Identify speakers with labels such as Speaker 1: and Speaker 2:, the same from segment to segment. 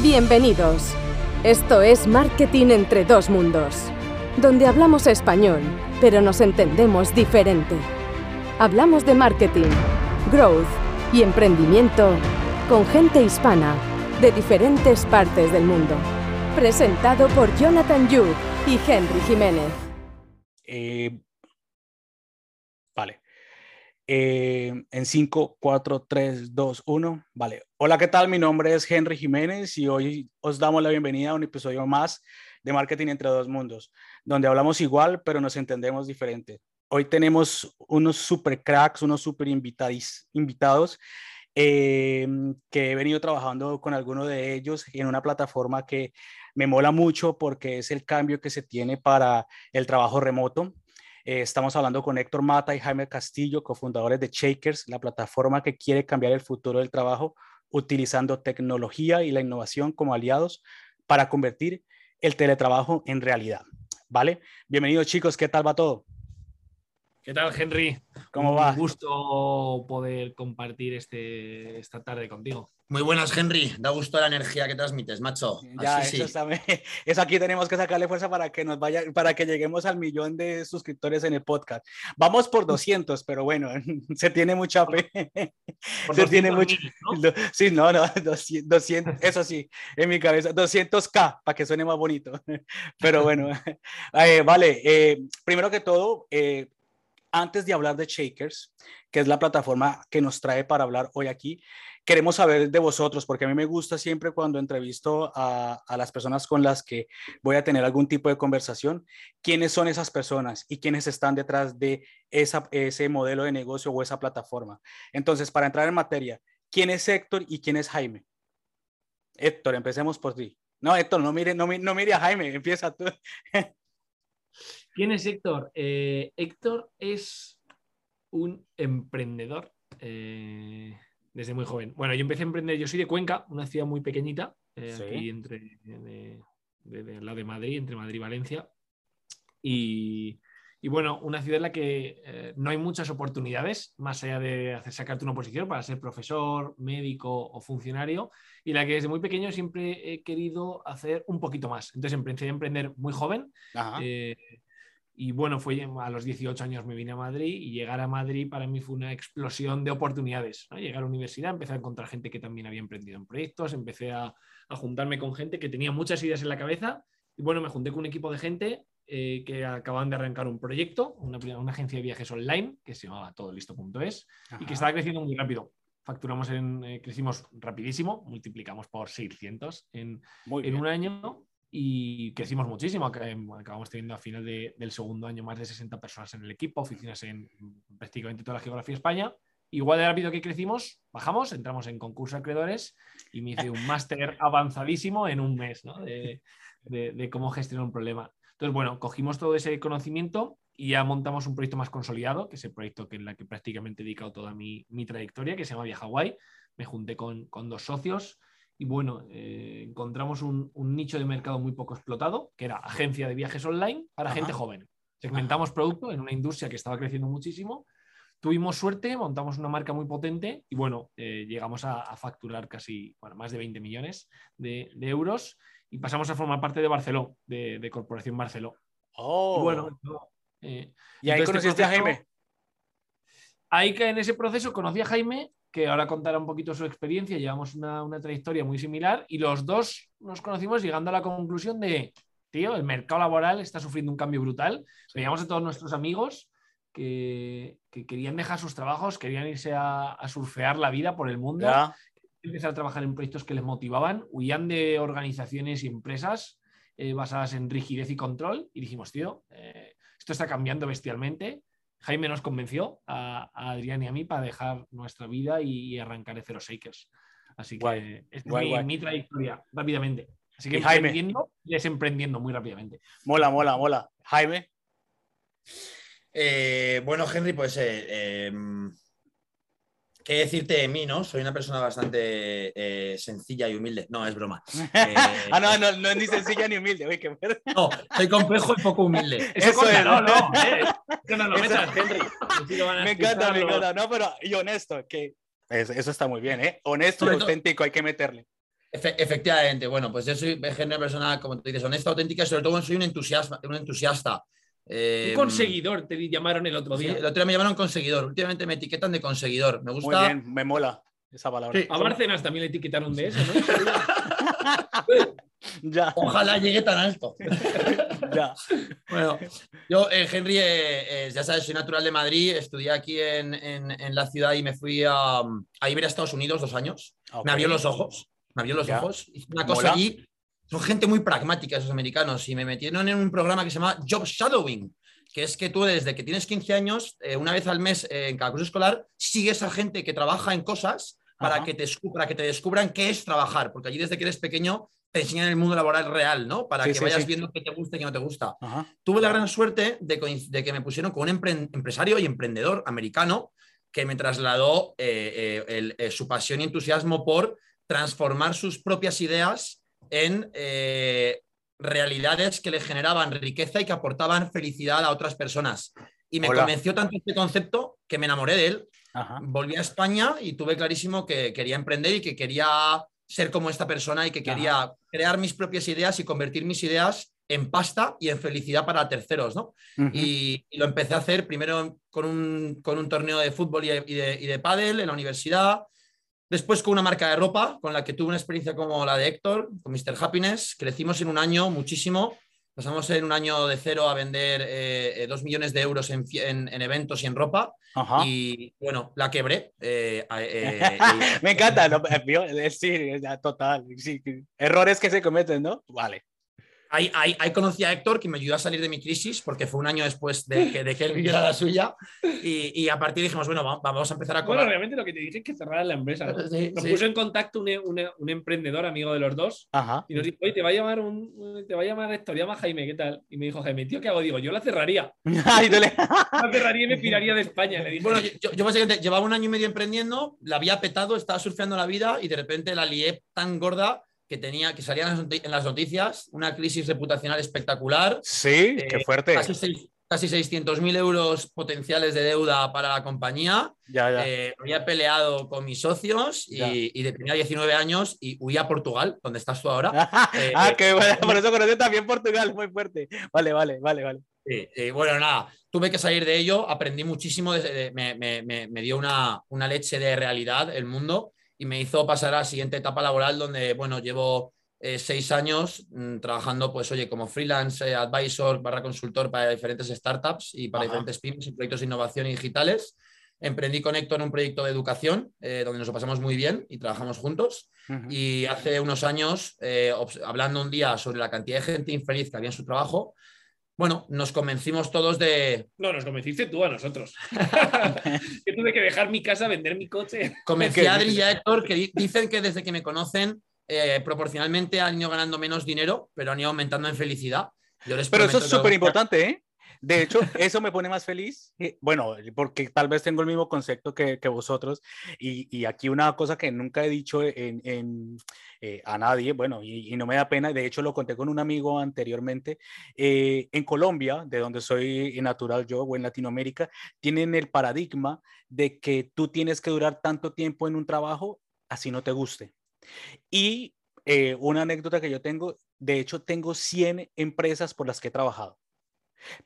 Speaker 1: Bienvenidos. Esto es Marketing entre dos mundos, donde hablamos español, pero nos entendemos diferente. Hablamos de marketing, growth y emprendimiento con gente hispana de diferentes partes del mundo. Presentado por Jonathan Yu y Henry Jiménez.
Speaker 2: Eh. Eh, en 5, 4, 3, 2, 1. Vale. Hola, ¿qué tal? Mi nombre es Henry Jiménez y hoy os damos la bienvenida a un episodio más de Marketing entre dos mundos, donde hablamos igual, pero nos entendemos diferente. Hoy tenemos unos super cracks, unos super invitados eh, que he venido trabajando con alguno de ellos en una plataforma que me mola mucho porque es el cambio que se tiene para el trabajo remoto. Eh, estamos hablando con Héctor Mata y Jaime Castillo, cofundadores de Shakers, la plataforma que quiere cambiar el futuro del trabajo utilizando tecnología y la innovación como aliados para convertir el teletrabajo en realidad. ¿Vale? Bienvenidos chicos, ¿qué tal va todo?
Speaker 3: ¿Qué tal, Henry?
Speaker 2: ¿Cómo va?
Speaker 3: Un gusto poder compartir este, esta tarde contigo.
Speaker 4: Muy buenas, Henry. Da gusto la energía que transmites, macho.
Speaker 2: Ya, eso, eso, aquí tenemos que sacarle fuerza para que nos vaya, para que lleguemos al millón de suscriptores en el podcast. Vamos por 200, pero bueno, se tiene mucha fe. se tiene mucho. Sí, no, no, 200, eso sí, en mi cabeza, 200k, para que suene más bonito. Pero bueno, eh, vale, eh, primero que todo, eh, antes de hablar de Shakers, que es la plataforma que nos trae para hablar hoy aquí, queremos saber de vosotros, porque a mí me gusta siempre cuando entrevisto a, las personas con las que voy a tener algún tipo de conversación, quiénes son esas personas y quiénes están detrás de ese modelo de negocio o esa plataforma. Entonces, para entrar en materia, ¿quién es Héctor y quién es Jaime? Héctor, empecemos por ti. No, Héctor, no mire, no, no mire a Jaime, empieza tú.
Speaker 3: ¿Quién es Héctor? Eh, Héctor es un emprendedor eh, desde muy joven. Bueno, yo empecé a emprender, yo soy de Cuenca, una ciudad muy pequeñita, eh, aquí entre de, lado de Madrid, entre Madrid y Valencia. Y, bueno, una ciudad en la que no hay muchas oportunidades, más allá de hacer sacarte una posición para ser profesor, médico o funcionario, y la que desde muy pequeño siempre he querido hacer un poquito más. Entonces empecé a emprender muy joven. Y bueno, fue a los 18 años me vine a Madrid y llegar a Madrid para mí fue una explosión de oportunidades. Llegar a la universidad, empecé a encontrar gente que también había emprendido en proyectos, empecé a, juntarme con gente que tenía muchas ideas en la cabeza. Y bueno, me junté con un equipo de gente eh, que acaban de arrancar un proyecto, una, una, agencia de viajes online que se llamaba todolisto.es y que estaba creciendo muy rápido. Facturamos en, eh, crecimos rapidísimo, multiplicamos por 600 en, en un año y crecimos muchísimo. Acabamos teniendo a final del segundo año más de 60 personas en el equipo, oficinas en prácticamente toda la geografía de España. Igual de rápido que crecimos, bajamos, entramos en concurso de acreedores y me hice un máster avanzadísimo en un mes ¿no? de, de, cómo gestionar un problema. Entonces, bueno, cogimos todo ese conocimiento y ya montamos un proyecto más consolidado, que es el proyecto que en la que prácticamente he dedicado toda mi, mi trayectoria, que se llama Via Hawaii. Me junté con, con dos socios, y bueno, eh, encontramos un, nicho de mercado muy poco explotado, que era agencia de viajes online para gente joven. Segmentamos producto en una industria que estaba creciendo muchísimo. Tuvimos suerte, montamos una marca muy potente y bueno, eh, llegamos a, facturar casi bueno, más de 20 millones de, euros y pasamos a formar parte de Barceló, de, Corporación Barceló.
Speaker 2: Oh.
Speaker 3: Y bueno,
Speaker 2: eh, ¿Y ahí este conociste a Jaime?
Speaker 3: Ahí que en ese proceso conocí a Jaime que ahora contará un poquito su experiencia. Llevamos una, trayectoria muy similar y los dos nos conocimos llegando a la conclusión de, tío, el mercado laboral está sufriendo un cambio brutal. Veíamos a todos nuestros amigos que, querían dejar sus trabajos, querían irse a, surfear la vida por el mundo, empezar a trabajar en proyectos que les motivaban, huían de organizaciones y empresas eh, basadas en rigidez y control y dijimos, tío, eh, esto está cambiando bestialmente Jaime nos convenció a, Adrián y a mí para dejar nuestra vida y, arrancar de Zero Shakers. Así que es mi, trayectoria, rápidamente. Así que emprendiendo y desemprendiendo muy rápidamente.
Speaker 2: Mola, mola, mola. Jaime.
Speaker 4: Eh, bueno, Henry, pues eh, em, ¿Qué decirte de mí, no? Soy una persona bastante eh, sencilla y humilde. No, es broma.
Speaker 2: ah, no, no, no es ni sencilla ni humilde.
Speaker 4: no, soy complejo y poco humilde.
Speaker 3: Eso, es. No, no, eh. no, no, Henry.
Speaker 2: me encanta, me encanta. No, pero y honesto, que eso, está muy bien, ¿eh? Honesto y auténtico, hay que meterle.
Speaker 4: efectivamente, bueno, pues yo soy una persona, como tú dices, honesta, auténtica y sobre todo soy un entusiasta. Un entusiasta.
Speaker 3: Eh, un conseguidor, te llamaron el otro día.
Speaker 4: el otro día me llamaron conseguidor. Últimamente me etiquetan de conseguidor. Me gusta.
Speaker 2: Muy bien, me mola esa palabra.
Speaker 3: A Bárcenas también le etiquetaron de eso, ¿no?
Speaker 4: ya. Ojalá llegue tan alto. ya. Bueno, yo, eh, Henry, eh, ya sabes, soy natural de Madrid, estudié aquí en, en, la ciudad y me fui a, a, ir a Estados Unidos dos años. Me abrió los ojos me abrió los ojos. Hice una cosa allí. Son gente muy pragmática esos americanos y me metieron en un programa que se llama Job Shadowing, que es que tú desde que tienes 15 años, eh, una vez al mes eh, en cada curso escolar, sigues a gente que trabaja en cosas para que, te, que te descubran qué es trabajar, porque allí desde que eres pequeño te enseñan el mundo laboral real, ¿no? Para que vayas viendo qué te gusta y qué no te gusta. Tuve la gran suerte de, que me pusieron con un empresario y emprendedor americano que me trasladó eh, su pasión y entusiasmo por transformar sus propias ideas en eh, realidades que le generaban riqueza y que aportaban felicidad a otras personas. Y me convenció tanto este concepto que me enamoré de él. Volví a España y tuve clarísimo que quería emprender y que quería ser como esta persona y que quería crear mis propias ideas y convertir mis ideas en pasta y en felicidad para terceros, ¿no? y, lo empecé a hacer primero con un, con un torneo de fútbol y de, y de pádel en la universidad, Después con una marca de ropa con la que tuve una experiencia como la de Héctor, con Mr. Happiness. Crecimos en un año muchísimo. Pasamos en un año de cero a vender eh, eh, dos millones de euros en, eventos y en ropa. Y bueno, la quebré. Eh,
Speaker 2: Me encanta, sí, total. Errores que se cometen, ¿no? Vale.
Speaker 4: Ahí, conocí a Héctor, que me ayudó a salir de mi crisis, porque fue un año después de que, de que él viviera la suya. Y, a partir dijimos, bueno, vamos a empezar a
Speaker 3: cobrar. Bueno, realmente lo que te dije es que cerraran la empresa. ¿no? nos puso en contacto un, emprendedor amigo de los dos. Y nos dijo, oye, te va a llamar un, te va a llamar Héctor, llama Jaime, ¿qué tal? Y me dijo, Jaime, tío, ¿qué hago? Digo, yo la cerraría. la cerraría y me piraría de España. Le
Speaker 4: bueno, yo, yo, básicamente llevaba un año y medio emprendiendo, la había petado, estaba surfeando la vida y de repente la lié tan gorda que tenía, que salían en las noticias, una crisis reputacional espectacular.
Speaker 2: Sí, qué eh, fuerte.
Speaker 4: Casi, casi 600.000 euros potenciales de deuda para la compañía.
Speaker 2: Ya, ya.
Speaker 4: Eh, había peleado con mis socios y, de, tenía 19 años y huía a Portugal, donde estás tú ahora.
Speaker 2: Eh, ah, que bueno, por eso conocí también Portugal, muy fuerte. Vale, vale, vale, vale.
Speaker 4: Sí, bueno, nada, tuve que salir de ello, aprendí muchísimo, me, me, me, dio una, una leche de realidad el mundo y me hizo pasar a la siguiente etapa laboral donde, bueno, llevo eh, seis años mm, trabajando, pues, oye, como freelance eh, advisor barra consultor para diferentes startups y para diferentes pymes y proyectos de innovación digitales. Emprendí con Héctor en un proyecto de educación eh, donde nos lo pasamos muy bien y trabajamos juntos. Y hace unos años, hablando un día sobre la cantidad de gente infeliz que había en su trabajo, bueno, nos convencimos todos de.
Speaker 3: No, nos convenciste tú a nosotros. que tuve que dejar mi casa, vender mi coche.
Speaker 4: Convencí a Adri y a Héctor que dicen que desde que me conocen, eh, proporcionalmente han ido ganando menos dinero, pero han ido aumentando en felicidad.
Speaker 2: pero eso es súper importante, ¿eh? De hecho, eso me pone más feliz. Bueno, porque tal vez tengo el mismo concepto que, vosotros. Y, aquí una cosa que nunca he dicho en, eh, a nadie, bueno, y, no me da pena, de hecho lo conté con un amigo anteriormente. Eh, en Colombia, de donde soy natural yo, o en Latinoamérica, tienen el paradigma de que tú tienes que durar tanto tiempo en un trabajo así no te guste. Y eh, una anécdota que yo tengo, de hecho tengo 100 empresas por las que he trabajado.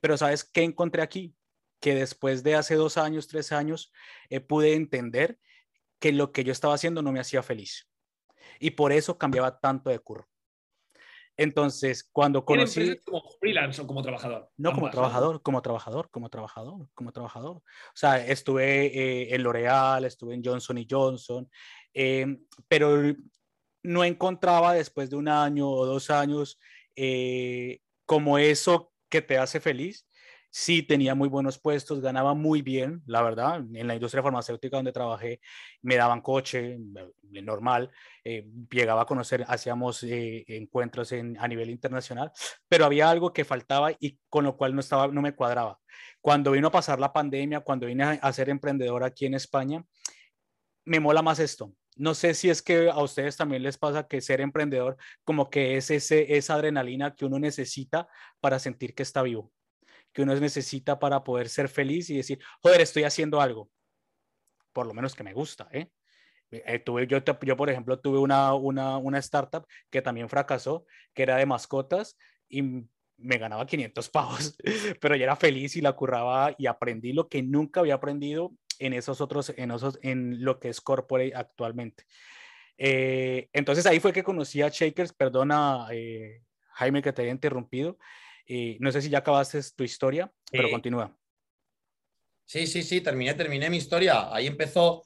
Speaker 2: Pero ¿sabes qué encontré aquí? Que después de hace dos años, tres años, eh, pude entender que lo que yo estaba haciendo no me hacía feliz. Y por eso cambiaba tanto de curro. Entonces, cuando conocí...
Speaker 3: como freelance o como trabajador?
Speaker 2: No, como trabajador, como trabajador, como trabajador, como trabajador. O sea, estuve eh, en L'Oreal, estuve en Johnson y Johnson, em, pero no encontraba después de un año o dos años eh, como eso que te hace feliz. Sí, tenía muy buenos puestos, ganaba muy bien, la verdad. En la industria farmacéutica donde trabajé, me daban coche, eh, normal. Eh, llegaba a conocer, hacíamos eh, encuentros en, a nivel internacional, pero había algo que faltaba y con lo cual no, estaba, no me cuadraba. Cuando vino a pasar la pandemia, cuando vine a, ser emprendedor aquí en España, me mola más esto. No sé si es que a ustedes también les pasa que ser emprendedor como que es ese, esa adrenalina que uno necesita para sentir que está vivo, que uno necesita para poder ser feliz y decir, joder, estoy haciendo algo, por lo menos que me gusta, ¿eh? Eh, tuve, yo, yo, por ejemplo, tuve una, una, una startup que también fracasó, que era de mascotas y me ganaba 500 pavos, pero yo era feliz y la curraba y aprendí lo que nunca había aprendido en esos otros, en, esos, en lo que es corporate actualmente. Eh, entonces ahí fue que conocí a Shakers, perdona eh, Jaime que te haya interrumpido, no sé si ya acabaste tu historia, pero continúa.
Speaker 4: Sí, sí, sí, terminé, terminé mi historia. Ahí empezó,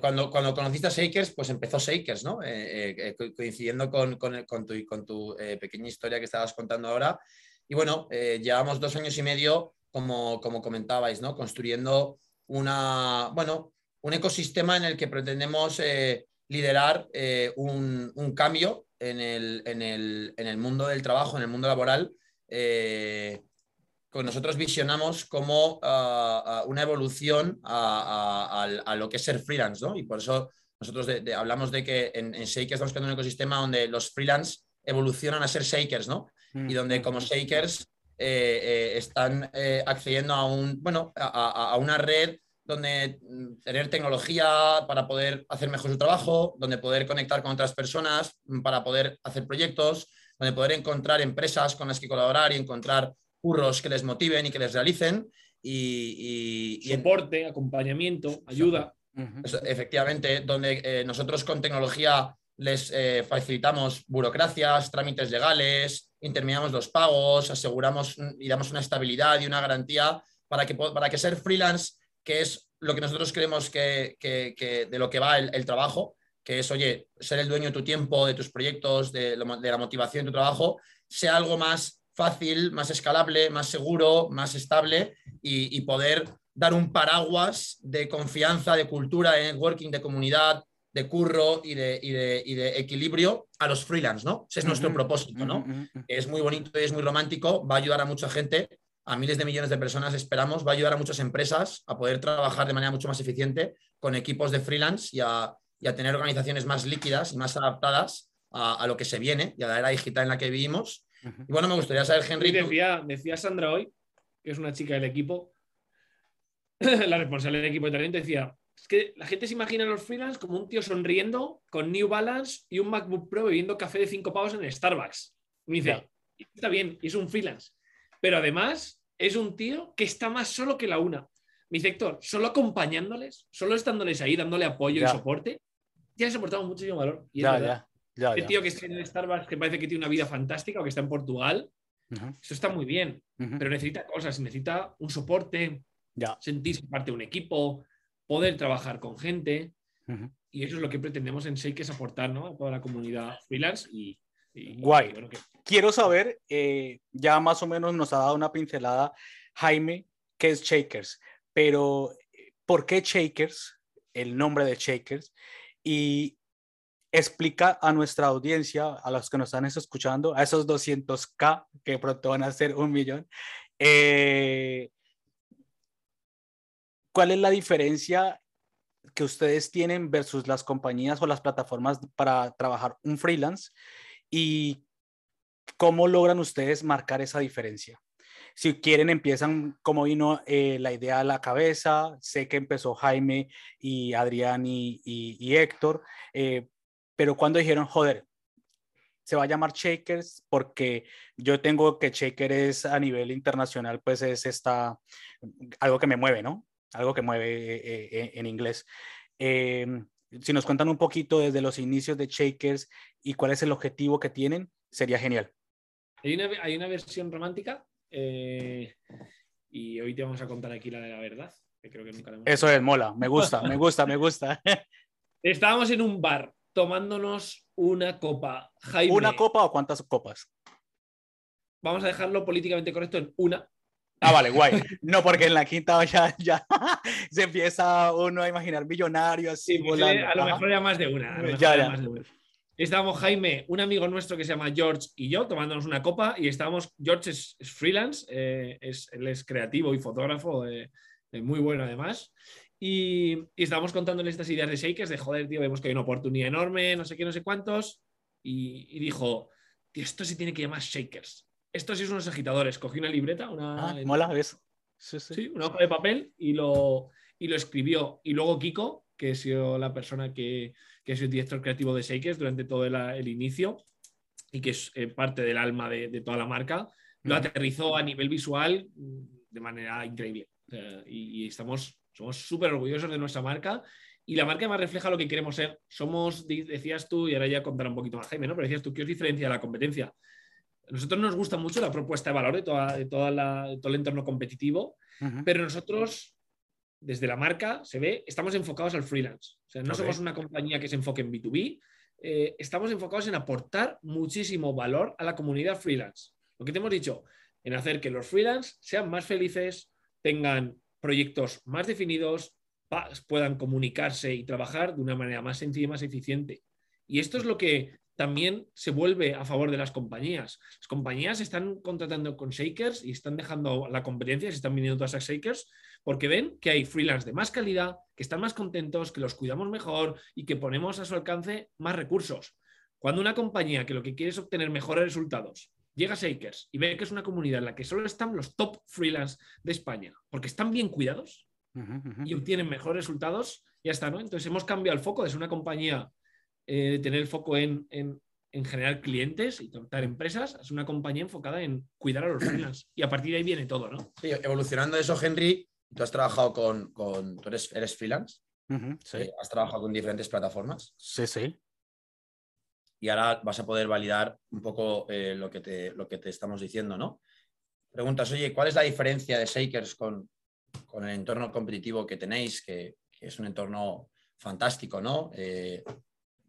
Speaker 4: cuando, cuando conociste a Shakers, pues empezó Shakers, ¿no? Eh, coincidiendo con, con, con, tu, con tu pequeña historia que estabas contando ahora. Y bueno, llevamos dos años y medio, como, como comentabais, ¿no? Construyendo una, bueno, un ecosistema en el que pretendemos eh, liderar eh, un, cambio en el, mundo del trabajo, en el mundo laboral. Eh, nosotros visionamos como ah, ah, una evolución a, lo que es ser freelance, ¿no? Y por eso nosotros hablamos de que en, en Shakers estamos creando un ecosistema donde los freelance evolucionan a ser shakers, ¿no? Y donde como shakers eh, eh, están eh, accediendo a, un, bueno, a, una red donde mm, tener tecnología para poder hacer mejor su trabajo, donde poder conectar con otras personas, mm, para poder hacer proyectos, donde poder encontrar empresas con las que colaborar y encontrar curros que les motiven y que les realicen. Y,
Speaker 3: soporte, acompañamiento, ayuda.
Speaker 4: efectivamente, donde nosotros con tecnología les facilitamos burocracias, trámites legales, interminamos los pagos, aseguramos y damos una estabilidad y una garantía para que, para que ser freelance, que es lo que nosotros creemos que, de lo que va el, trabajo, que es, oye, ser el dueño de tu tiempo, de tus proyectos, de, la motivación de tu trabajo, sea algo más fácil, más escalable, más seguro, más estable y poder dar un paraguas de confianza, de cultura, de networking, de comunidad, de curro y de, de, equilibrio a los freelance, ¿no? Ese es nuestro propósito, ¿no? Es muy bonito y es muy romántico, va a ayudar a mucha gente, a miles de millones de personas, esperamos, va a ayudar a muchas empresas a poder trabajar de manera mucho más eficiente con equipos de freelance y a, tener organizaciones más líquidas y más adaptadas a, lo que se viene y a la era digital en la que vivimos. Y bueno, me gustaría saber, Henry.
Speaker 3: Decía, decía Sandra hoy, que es una chica del equipo, la responsable del equipo de talento, decía, es que la gente se imagina a los freelance como un tío sonriendo con New Balance y un MacBook Pro bebiendo café de cinco pavos en Starbucks. Me dice, está bien, es un freelance. Pero además es un tío que está más solo que la una. Mi sector, solo acompañándoles, solo estándoles ahí, dándole apoyo y soporte, ya les aportamos muchísimo valor. Y ya, ya, El tío que está en Starbucks, que parece que tiene una vida fantástica o que está en Portugal, eso está muy bien, pero necesita cosas, necesita un soporte, sentirse parte de un equipo, poder trabajar con gente. Y eso es lo que pretendemos en Shake, es aportar ¿no? a toda la comunidad freelance. Y,
Speaker 2: Guay. Quiero saber, eh, ya más o menos nos ha dado una pincelada Jaime, qué es Shakers, pero ¿por qué Shakers? El nombre de Shakers. Y explica a nuestra audiencia, a los que nos están escuchando, a esos 200k que pronto van a ser un millón, eh, ¿Cuál es la diferencia que ustedes tienen versus las compañías o las plataformas para trabajar un freelance? ¿Y cómo logran ustedes marcar esa diferencia? Si quieren, empiezan como vino eh, la idea a la cabeza. Sé que empezó Jaime y Adrián y, Héctor, eh, pero cuando dijeron, joder, se va a llamar Shakers porque yo tengo que Shaker es a nivel internacional, pues es esta, algo que me mueve, ¿no? Algo que mueve eh, eh, en inglés. Em, si nos cuentan un poquito desde los inicios de Shakers y cuál es el objetivo que tienen, sería genial.
Speaker 3: Hay una, hay una versión romántica eh, y hoy te vamos a contar aquí la de la verdad. Que creo que nunca
Speaker 2: Eso es, mola, me gusta, me gusta, me gusta.
Speaker 3: Estábamos en un bar tomándonos una copa.
Speaker 2: ¿Una copa o cuántas copas?
Speaker 3: Vamos a dejarlo políticamente correcto en una,
Speaker 2: Ah, vale, guay. No, porque en la quinta ya, ya se empieza uno a imaginar millonarios así
Speaker 3: pues, volando. A lo mejor ya más de una. ya, Estábamos Jaime, un amigo nuestro que se llama George y yo tomándonos una copa y estábamos, George es, freelance, eh, es, él es creativo y fotógrafo, eh, eh, muy bueno además. Y, y, estábamos contándole estas ideas de Shakers, de joder, tío, vemos que hay una oportunidad enorme, no sé qué, no sé cuántos. Y, y dijo, tío, esto se tiene que llamar Shakers estos sí son unos agitadores. Cogí una libreta, una.
Speaker 2: Ah, mola, ¿ves?
Speaker 3: Sí, una hoja de papel y lo, y lo escribió. Y luego Kiko, que he sido la persona que, que es el director creativo de Shakers durante todo el, inicio y que es eh, parte del alma de, toda la marca, lo aterrizó a nivel visual mm, de manera increíble. y, estamos, somos súper orgullosos de nuestra marca y la marca más refleja lo que queremos ser. Somos, decías tú, y ahora ya contará un poquito más Jaime, ¿no? Pero decías tú, ¿qué os diferencia de la competencia? A nosotros nos gusta mucho la propuesta de valor de, toda, de, toda la, todo el entorno competitivo, pero nosotros, desde la marca, se ve, estamos enfocados al freelance. O sea, no somos una compañía que se enfoque en B2B, eh, estamos enfocados en aportar muchísimo valor a la comunidad freelance. Lo que te hemos dicho, en hacer que los freelance sean más felices, tengan proyectos más definidos, puedan comunicarse y trabajar de una manera más sencilla y más eficiente. Y esto es lo que también se vuelve a favor de las compañías. Las compañías están contratando con Shakers y están dejando la competencia, se están viniendo todas a Shakers, porque ven que hay freelance de más calidad, que están más contentos, que los cuidamos mejor y que ponemos a su alcance más recursos. Cuando una compañía que lo que quiere es obtener mejores resultados llega a Shakers y ve que es una comunidad en la que solo están los top freelance de España, porque están bien cuidados y obtienen mejores resultados, ya está, ¿no? Entonces hemos cambiado el foco de ser una compañía eh, tener el foco en, generar clientes y tratar empresas, es una compañía enfocada en cuidar a los freelance. Y a partir de ahí viene todo, ¿no?
Speaker 4: Sí, evolucionando eso, Henry, tú has trabajado con, con tú eres, eres freelance, sí. Eh, has trabajado con diferentes plataformas.
Speaker 2: Sí, sí.
Speaker 4: Y ahora vas a poder validar un poco eh, lo, que te, lo que te estamos diciendo, ¿no? Preguntas, oye, ¿cuál es la diferencia de Shakers con, con el entorno competitivo que tenéis, que, que es un entorno fantástico, ¿no?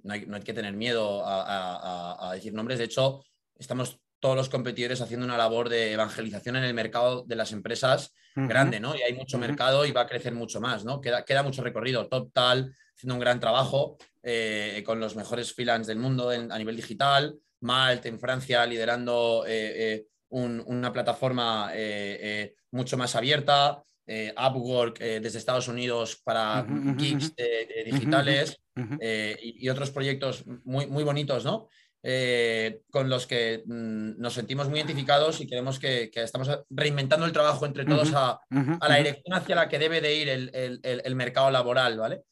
Speaker 4: No hay, que tener miedo a, decir nombres. De hecho, estamos todos los competidores haciendo una labor de evangelización en el mercado de las empresas grande, ¿no? Y hay mucho mercado y va a crecer mucho más, ¿no? Queda, queda mucho recorrido. Total, haciendo un gran trabajo eh, con los mejores freelance del mundo a nivel digital. Malt en Francia liderando eh, eh, una plataforma mucho más abierta. Upwork desde Estados Unidos para geeks digitales. Eh, y, otros proyectos muy, muy bonitos, ¿no? Eh, con los que mm, nos sentimos muy identificados y queremos que, estamos reinventando el trabajo entre todos a, la dirección hacia la que debe de ir el, mercado laboral, ¿vale?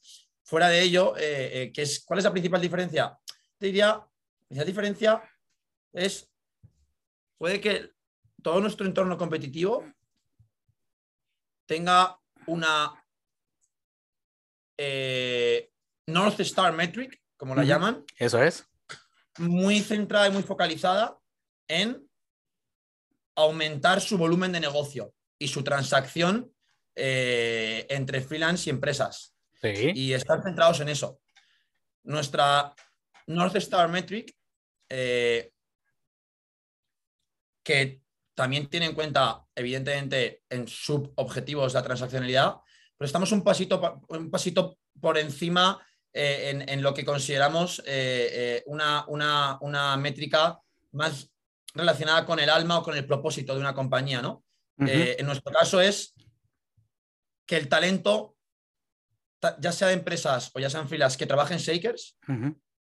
Speaker 4: Fuera de ello, eh, es, ¿cuál es la principal diferencia? Te diría, la diferencia es, puede que todo nuestro entorno competitivo tenga una North Star Metric, como la llaman.
Speaker 2: Eso es.
Speaker 4: Muy centrada y muy focalizada en aumentar su volumen de negocio y su transacción eh, entre freelance y empresas.
Speaker 2: Sí.
Speaker 4: Y estar centrados en eso. Nuestra North Star Metric, eh, que también tiene en cuenta, evidentemente, en subobjetivos la transaccionalidad, pero estamos un pasito, un pasito por encima eh, en, lo que consideramos eh, eh, una, métrica más relacionada con el alma o con el propósito de una compañía, ¿no? en nuestro caso es que el talento, ya sea de empresas o ya sean filas que trabajen Shakers,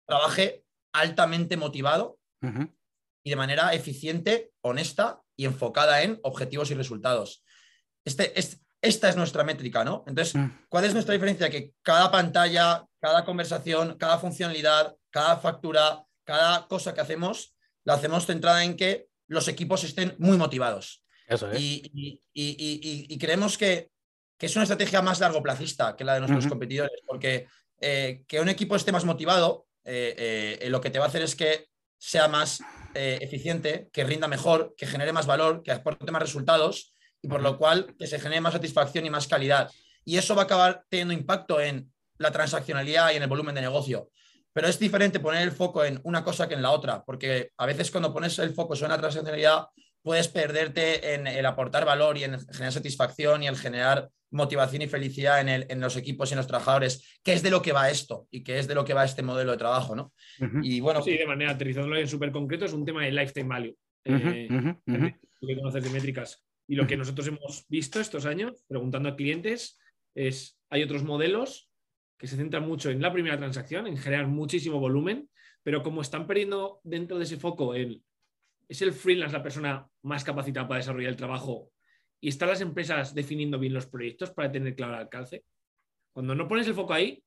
Speaker 4: trabaje altamente motivado y de manera eficiente, honesta y enfocada en objetivos y resultados. Este, este, esta es nuestra métrica, ¿no? Entonces, mm. ¿cuál es nuestra diferencia? Que cada pantalla, cada conversación, cada funcionalidad, cada factura, cada cosa que hacemos, la hacemos centrada en que los equipos estén muy motivados.
Speaker 2: Eso es.
Speaker 4: Y, creemos que, es una estrategia más largo plazista que la de nuestros competidores, porque eh, que un equipo esté más motivado, eh, eh, lo que te va a hacer es que sea más eficiente, que rinda mejor, que genere más valor, que aporte más resultados y por lo cual que se genere más satisfacción y más calidad. Y eso va a acabar teniendo impacto en la transaccionalidad y en el volumen de negocio. Pero es diferente poner el foco en una cosa que en la otra, porque a veces cuando pones el foco en la transaccionalidad puedes perderte en el aportar valor y en generar satisfacción y el generar motivación y felicidad en, los equipos y en los trabajadores, que es de lo que va esto y que es de lo que va este modelo de trabajo, ¿no?
Speaker 3: Y bueno. Sí, de manera aterrizándolo en súper concreto, es un tema de lifetime value. Uh que conoces de métricas. Y lo que nosotros hemos visto estos años, preguntando a clientes, es, hay otros modelos que se centran mucho en la primera transacción, en generar muchísimo volumen, pero como están perdiendo dentro de ese foco el, es el freelance la persona más capacitada para desarrollar el trabajo y están las empresas definiendo bien los proyectos para tener claro el alcance. Cuando no pones el foco ahí,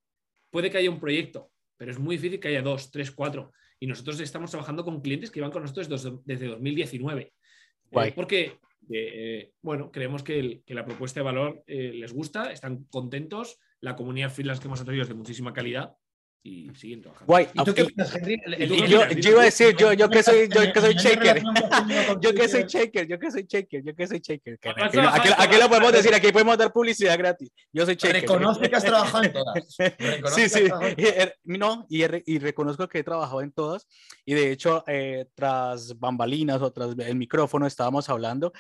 Speaker 3: puede que haya un proyecto, pero es muy difícil que haya dos, tres, cuatro. Y nosotros estamos trabajando con clientes que van con nosotros desde 2019. Eh, porque, eh, bueno, creemos que, la propuesta de valor eh, les gusta, están contentos, la comunidad freelance que hemos atraído es de muchísima calidad y siguen trabajando.
Speaker 2: Guay. ¿Y tú qué Henry? yo, iba a decir, yo, yo que soy, yo que soy shaker. yo que soy shaker, yo que soy shaker, yo que soy shaker. Aquí, lo podemos decir, aquí podemos dar publicidad gratis. Yo soy shaker.
Speaker 4: Reconoce que has trabajado en todas.
Speaker 2: sí, sí. No, y, y, reconozco que he trabajado en todas. Y de hecho, eh, tras bambalinas o tras el micrófono estábamos hablando.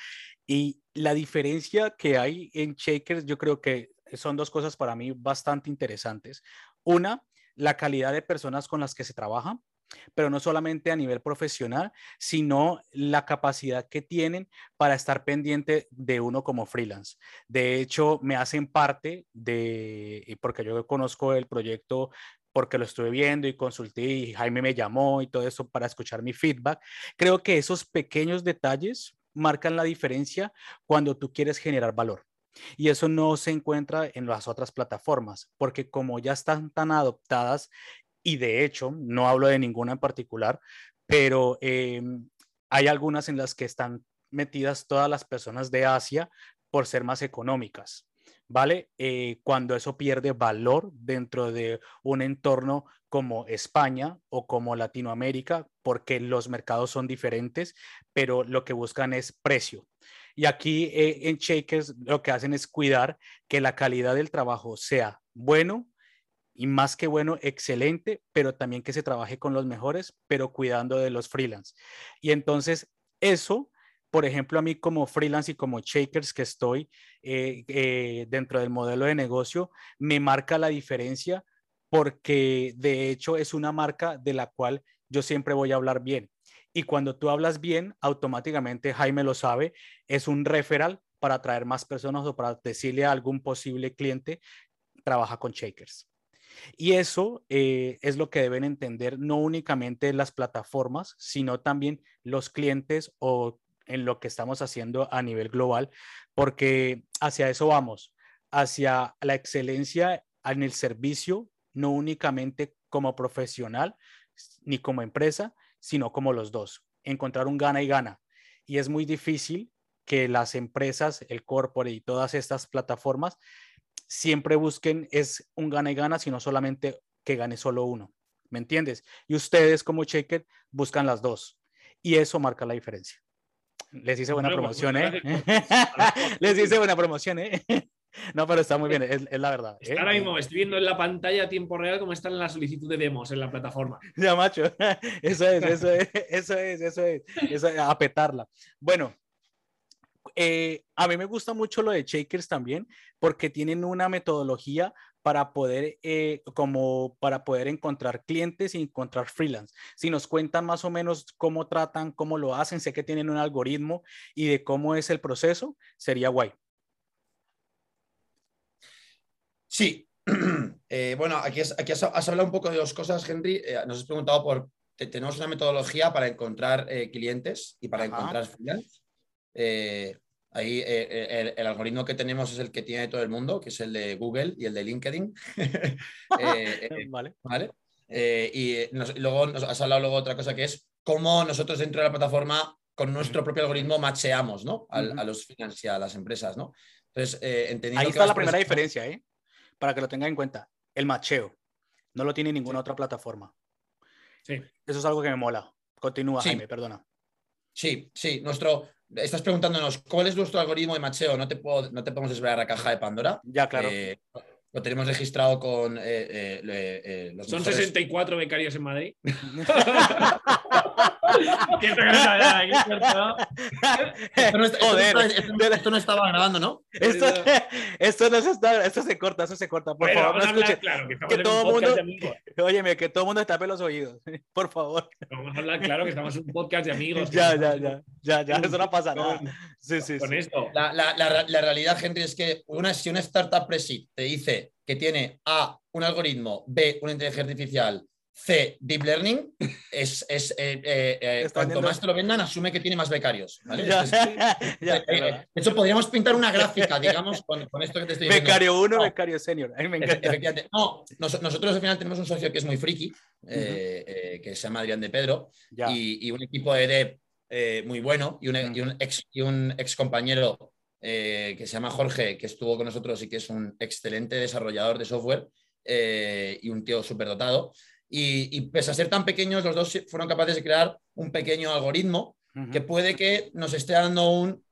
Speaker 2: Y la diferencia que hay en shakers, yo creo que son dos cosas para mí bastante interesantes. Una, la calidad de personas con las que se trabaja, pero no solamente a nivel profesional, sino la capacidad que tienen para estar pendiente de uno como freelance. De hecho, me hacen parte de, porque yo conozco el proyecto porque lo estuve viendo y consulté y Jaime me llamó y todo eso para escuchar mi feedback. Creo que esos pequeños detalles marcan la diferencia cuando tú quieres generar valor. Y eso no se encuentra en las otras plataformas, porque como ya están tan adoptadas, y de hecho, no hablo de ninguna en particular, pero em, hay algunas en las que están metidas todas las personas de Asia por ser más económicas. ¿Vale? Eh, cuando eso pierde valor dentro de un entorno como España o como Latinoamérica, porque los mercados son diferentes, pero lo que buscan es precio. Y aquí eh, en Shakers lo que hacen es cuidar que la calidad del trabajo sea bueno y más que bueno, excelente, pero también que se trabaje con los mejores, pero cuidando de los freelance. Y entonces eso, por ejemplo, a mí como freelance y como Shakers que estoy eh, eh, dentro del modelo de negocio, me marca la diferencia porque de hecho es una marca de la cual yo siempre voy a hablar bien. Y cuando tú hablas bien, automáticamente Jaime lo sabe, es un referral para atraer más personas o para decirle a algún posible cliente, trabaja con Shakers. Y eso eh, es lo que deben entender no únicamente las plataformas, sino también los clientes o en lo que estamos haciendo a nivel global, porque hacia eso vamos, hacia la excelencia en el servicio, no únicamente como profesional ni como empresa, sino como los dos, encontrar un gana y gana. Y es muy difícil que las empresas, el corporate y todas estas plataformas siempre busquen es un gana y gana, sino solamente que gane solo uno. ¿Me entiendes? Y ustedes como Shaker buscan las dos. Y eso marca la diferencia. Les hice buena promoción, ¿eh? Les hice buena promoción, ¿eh? No, pero está muy bien, es, la verdad.
Speaker 3: ¿eh? ahora mismo estoy viendo en la pantalla a tiempo real cómo están la solicitud de demos en la plataforma.
Speaker 2: Ya, macho. Eso es, eso es, eso es, eso es, eso es a petarla. Bueno, eh, a mí me gusta mucho lo de Shakers también, porque tienen una metodología para poder, eh, como para poder encontrar clientes y encontrar freelance. Si nos cuentan más o menos cómo tratan, cómo lo hacen, sé que tienen un algoritmo y de cómo es el proceso, sería guay.
Speaker 4: Sí, eh, bueno, aquí, aquí has, hablado un poco de dos cosas, Henry. Eh, nos has preguntado por, tenemos una metodología para encontrar eh, clientes y para encontrar freelance. ahí el, algoritmo que tenemos es el que tiene todo el mundo, que es el de Google y el de LinkedIn.
Speaker 2: vale.
Speaker 4: ¿vale? y luego nos has hablado luego otra cosa que es cómo nosotros dentro de la plataforma con nuestro propio algoritmo macheamos ¿no? a, los y a las empresas. ¿no? Entonces,
Speaker 2: Ahí está la primera diferencia, ¿eh? Para que lo tengan en cuenta. El macheo. No lo tiene ninguna otra plataforma.
Speaker 3: Sí.
Speaker 2: Eso es algo que me mola. Continúa, Jaime, perdona.
Speaker 4: Sí, sí. Nuestro, estás preguntándonos cuál es nuestro algoritmo de macheo. No te, puedo, no te podemos desvelar la caja de Pandora.
Speaker 2: Ya, claro.
Speaker 4: Eh, lo tenemos registrado con eh, eh,
Speaker 3: los Son 64 becarios en Madrid.
Speaker 4: esto, no estaba grabando, ¿no?
Speaker 2: Esto, esto, no está, esto se corta, eso se corta. Por favor, no escuche.
Speaker 3: Claro,
Speaker 2: que, que todo mundo, óyeme, que todo el mundo tape los oídos, por favor.
Speaker 3: Vamos a hablar claro que estamos en un podcast de amigos.
Speaker 2: Ya, ya, ya, ya, ya, eso no pasa nada. Sí, sí,
Speaker 3: con esto.
Speaker 4: La, la, la, la, realidad, Henry, es que una, si una startup pre te dice que tiene A, un algoritmo, B, una inteligencia artificial, C, Deep Learning, es, es eh, eh, eh, cuanto más te lo vendan, asume que tiene más becarios. ¿vale? de hecho, podríamos pintar una gráfica, digamos, con, esto que te estoy
Speaker 2: diciendo. Becario 1, becario senior. A mí me encanta.
Speaker 4: No, nosotros al final tenemos un socio que es muy friki, que se llama Adrián de Pedro, y, un equipo de Dev muy bueno, y un, y un, ex, y un ex compañero que se llama Jorge, que estuvo con nosotros y que es un excelente desarrollador de software y un tío súper dotado. Y, pese a ser tan pequeños, los dos fueron capaces de crear un pequeño algoritmo que puede que nos esté dando un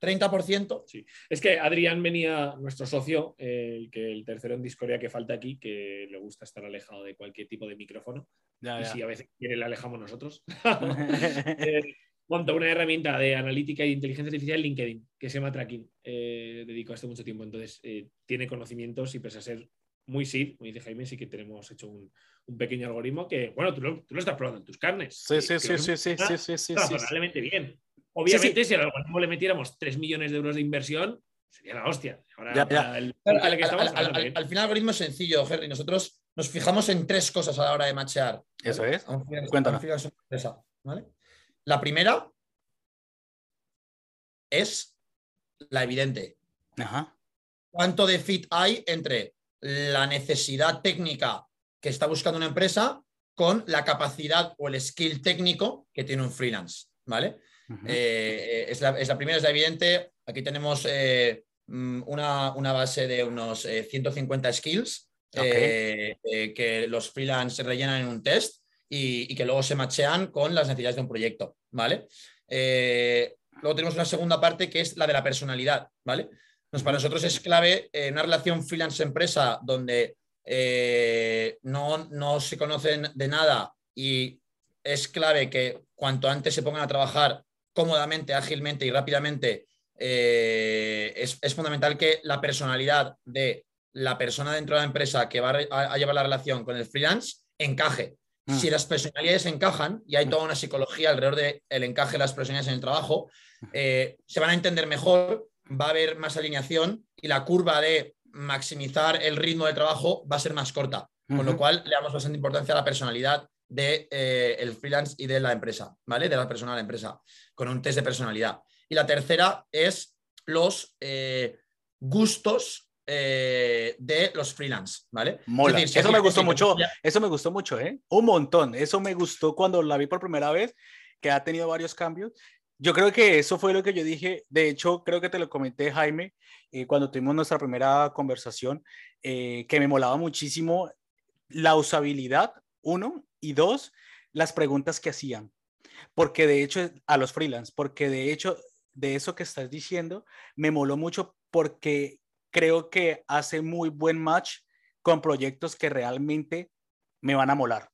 Speaker 4: 30%.
Speaker 3: Sí, es que Adrián venía, nuestro socio, el, que el tercero en Discordia que falta aquí, que le gusta estar alejado de cualquier tipo de micrófono. y si a veces quiere, le alejamos nosotros. eh, monta una herramienta de analítica e inteligencia artificial en LinkedIn que se llama Tracking. Eh, dedico a esto mucho tiempo, entonces eh, tiene conocimientos y pese a ser muy sí, como dice Jaime, sí que tenemos hecho un, pequeño algoritmo que, bueno, tú lo, estás probando en tus carnes.
Speaker 2: Sí, sí, sí, sí, sí, sí, sí, sí,
Speaker 3: Razonablemente bien. Obviamente, si al algoritmo le metiéramos 3 millones de euros de inversión, sería la hostia.
Speaker 4: al, final, el algoritmo es sencillo, Henry. Nosotros nos fijamos en tres cosas a la hora de machear.
Speaker 2: Eso es. Cuéntanos.
Speaker 4: ¿vale? La primera es la evidente.
Speaker 2: Ajá.
Speaker 4: ¿Cuánto de fit hay entre la necesidad técnica que está buscando una empresa con la capacidad o el skill técnico que tiene un freelance, ¿vale? Eh, es, la, primera, es la evidente. Aquí tenemos eh, mm, una, base de unos 150 eh, skills que los freelance rellenan en un test y, que luego se machean con las necesidades de un proyecto, ¿vale? luego tenemos una segunda parte que es la de la personalidad, ¿vale? Para nosotros es clave eh, una relación freelance-empresa donde eh, no, se conocen de nada y es clave que cuanto antes se pongan a trabajar cómodamente, ágilmente y rápidamente, eh, es, fundamental que la personalidad de la persona dentro de la empresa que va a, llevar la relación con el freelance encaje. Mm. Si las personalidades encajan, y hay mm. toda una psicología alrededor del encaje de las personalidades en el trabajo, se van a entender mejor va a haber más alineación y la curva de maximizar el ritmo de trabajo va a ser más corta. Con lo cual le damos bastante importancia a la personalidad del de, eh, el freelance y de la empresa, ¿vale? De la persona de la empresa, con un test de personalidad. Y la tercera es los eh, gustos eh, de los freelance, ¿vale?
Speaker 2: eso me gustó mucho, eso me gustó mucho, ¿eh? Un montón. Eso me gustó cuando la vi por primera vez, que ha tenido varios cambios. Yo creo que eso fue lo que yo dije. De hecho, creo que te lo comenté, Jaime, eh, cuando tuvimos nuestra primera conversación, eh, que me molaba muchísimo la usabilidad, uno, y dos, las preguntas que hacían. Porque de hecho, a los freelance, porque de hecho, de eso que estás diciendo, me moló mucho porque creo que hace muy buen match con proyectos que realmente me van a molar.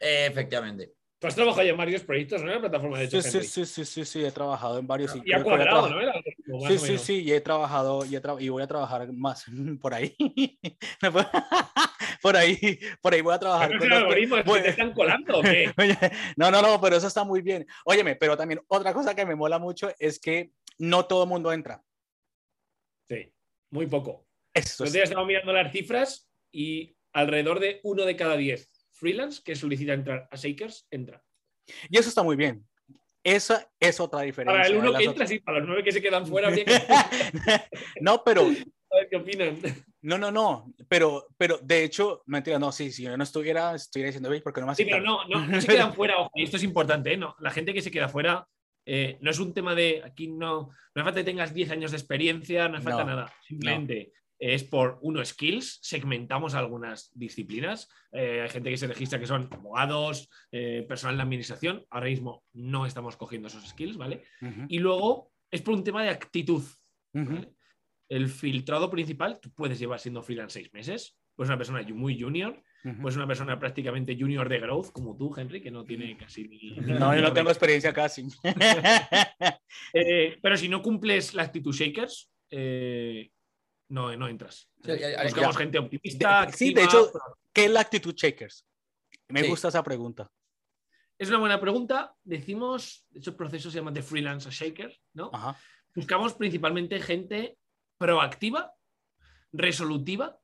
Speaker 4: efectivamente.
Speaker 3: Tú has trabajado ya en varios proyectos, ¿no? En la plataforma de
Speaker 2: sí, sí, sí, sí, sí, sí, he trabajado en varios.
Speaker 3: Y, ha cuadrado, ¿no?
Speaker 2: sí, sí, sí, y he trabajado y, voy a trabajar más por ahí. por ahí, por ahí voy a trabajar.
Speaker 3: ¿Pero algoritmos te están colando o qué?
Speaker 2: no, no, no, pero eso está muy bien. Óyeme, pero también otra cosa que me mola mucho es que no todo el mundo entra.
Speaker 3: Sí, muy poco. Eso días estamos mirando las cifras y alrededor de uno de cada diez freelance que solicita entrar a Shakers, entra.
Speaker 2: Y eso está muy bien. Esa es otra diferencia.
Speaker 3: Para el uno que entra, sí, para los nueve que se quedan fuera.
Speaker 2: no, pero.
Speaker 3: A ver qué opinan.
Speaker 2: No, no, no. Pero, pero de hecho, mentira, no, sí, si yo no estuviera, estuviera diciendo, ¿veis? Porque no más.
Speaker 3: Sí, pero no, no, no, se quedan fuera, ojo, y esto es importante, ¿eh? No, la gente que se queda fuera. Eh, no es un tema de aquí no, no hace falta que tengas 10 años de experiencia, no hace falta nada. Simplemente es por uno skills, segmentamos algunas disciplinas. Eh, hay gente que se registra que son abogados, eh, personal de administración. Ahora mismo no estamos cogiendo esos skills, ¿vale? Y luego es por un tema de actitud. El filtrado principal, tú puedes llevar siendo freelance seis meses, pues una persona muy junior, pues una persona prácticamente junior de growth, como tú, Henry, que no tiene casi ni.
Speaker 2: No, yo no tengo experiencia casi.
Speaker 3: Eh, pero si no cumples la actitud shakers, no, no entras. Buscamos gente optimista.
Speaker 2: sí, de hecho, ¿qué es la actitud Shakers? Me gusta esa pregunta.
Speaker 3: Es una buena pregunta. Decimos, de hecho, el proceso se llama de freelance a shaker, ¿no? Buscamos principalmente gente proactiva, resolutiva,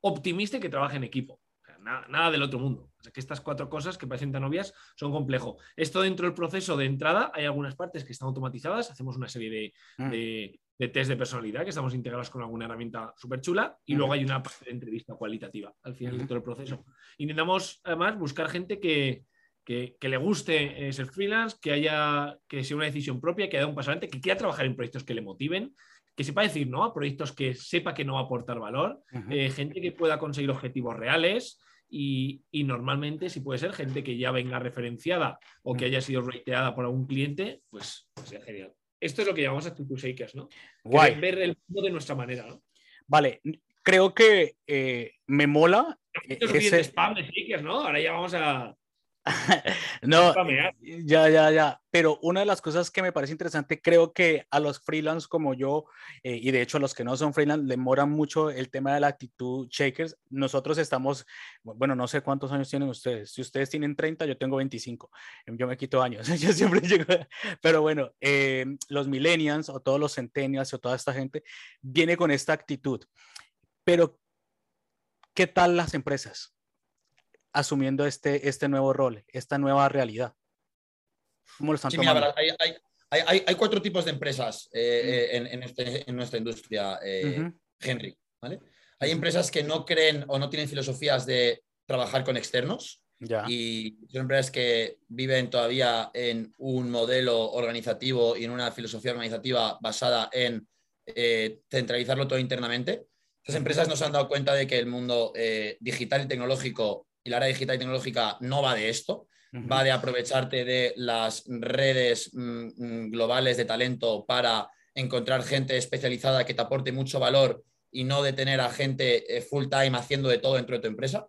Speaker 3: optimista y que trabaje en equipo. nada, del otro mundo. O sea, que estas cuatro cosas que parecen tan obvias son complejo. Esto dentro del proceso de entrada hay algunas partes que están automatizadas. Hacemos una serie de, mm. de, test de personalidad que estamos integrados con alguna herramienta súper chula y luego hay una parte de entrevista cualitativa al final de todo el proceso. Intentamos además buscar gente que, que, le guste eh, ser freelance, que haya que sea una decisión propia, que haya un paso adelante, que quiera trabajar en proyectos que le motiven que sepa decir no a proyectos que sepa que no va a aportar valor, eh, gente que pueda conseguir objetivos reales y, normalmente, si puede ser, gente que ya venga referenciada o que haya sido rateada por algún cliente, pues, sería genial. Esto es lo que llamamos actitud shakers, ¿no? Guay. Ver el mundo de nuestra manera, ¿no?
Speaker 2: Vale, creo que eh, me mola.
Speaker 3: Esto es ese... spam de shakers, ¿no? Ahora ya vamos a,
Speaker 2: no, ya, ya, ya. Pero una de las cosas que me parece interesante, creo que a los freelance como yo, eh, y de hecho a los que no son freelance, le moran mucho el tema de la actitud shakers. Nosotros estamos, bueno, no sé cuántos años tienen ustedes. Si ustedes tienen 30, yo tengo 25. Yo me quito años. yo siempre llego. Pero bueno, eh, los millennials o todos los centennials o toda esta gente viene con esta actitud. Pero, ¿qué tal las empresas? Asumiendo este, este nuevo rol, esta nueva realidad?
Speaker 4: ¿Cómo lo están tomando? hay, cuatro tipos de empresas eh, eh, este, en, nuestra industria, eh, Henry. Hay empresas que no creen o no tienen filosofías de trabajar con externos. Y son empresas que viven todavía en un modelo organizativo y en una filosofía organizativa basada en centralizarlo todo internamente. Esas empresas no se han dado cuenta de que el mundo digital y tecnológico y la área digital y tecnológica no va de esto, va de aprovecharte de las redes mm, mm, globales de talento para encontrar gente especializada que te aporte mucho valor y no de tener a gente eh, full time haciendo de todo dentro de tu empresa.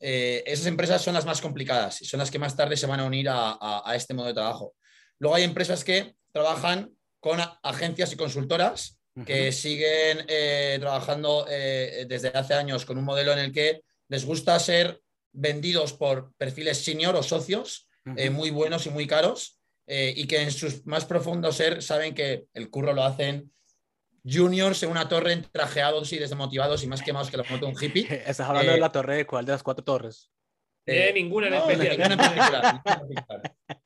Speaker 4: Eh, esas empresas son las más complicadas y son las que más tarde se van a unir a, este modo de trabajo. Luego hay empresas que trabajan con agencias y consultoras que siguen eh, trabajando desde hace años con un modelo en el que les gusta ser vendidos por perfiles senior o socios eh, muy buenos y muy caros eh, y que en sus más profundos ser saben que el curro lo hacen juniors en una torre trajeados y desmotivados y más quemados que la moto de un hippie.
Speaker 2: ¿Estás hablando de eh, la torre de cuál de las cuatro torres?
Speaker 3: De ninguna en especial.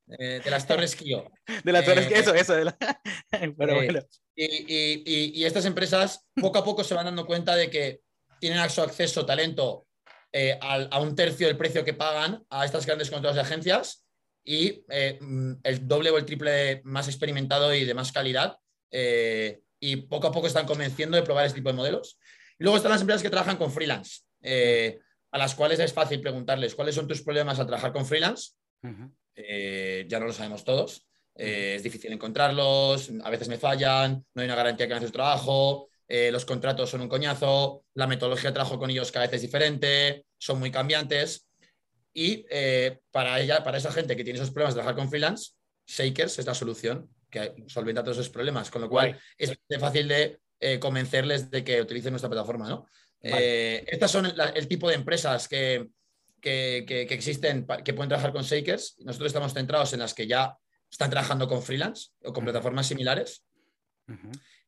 Speaker 4: de las torres Kio.
Speaker 2: De las torres Kio, eso, eso.
Speaker 4: y, y, estas empresas poco a poco se van dando cuenta de que tienen acceso, talento eh, a, un tercio del precio que pagan a estas grandes contratos de agencias y eh, mm, el doble o el triple más experimentado y de más calidad. Eh, y poco a poco están convenciendo de probar este tipo de modelos. Y luego están las empresas que trabajan con freelance, a las cuales es fácil preguntarles cuáles son tus problemas al trabajar con freelance. ya no lo sabemos todos. es difícil encontrarlos, a veces me fallan, no hay una garantía que hagas tu trabajo, eh, los contratos son un coñazo, la metodología de trabajo con ellos cada vez es diferente, son muy cambiantes. Y eh, para, ella, para esa gente que tiene esos problemas de trabajar con freelance, Shakers es la solución que solventa todos esos problemas, con lo cual es fácil de eh, convencerles de que utilicen nuestra plataforma. ¿no? estas son el tipo de empresas que, que, existen, que pueden trabajar con Shakers. Nosotros estamos centrados en las que ya están trabajando con freelance o con plataformas similares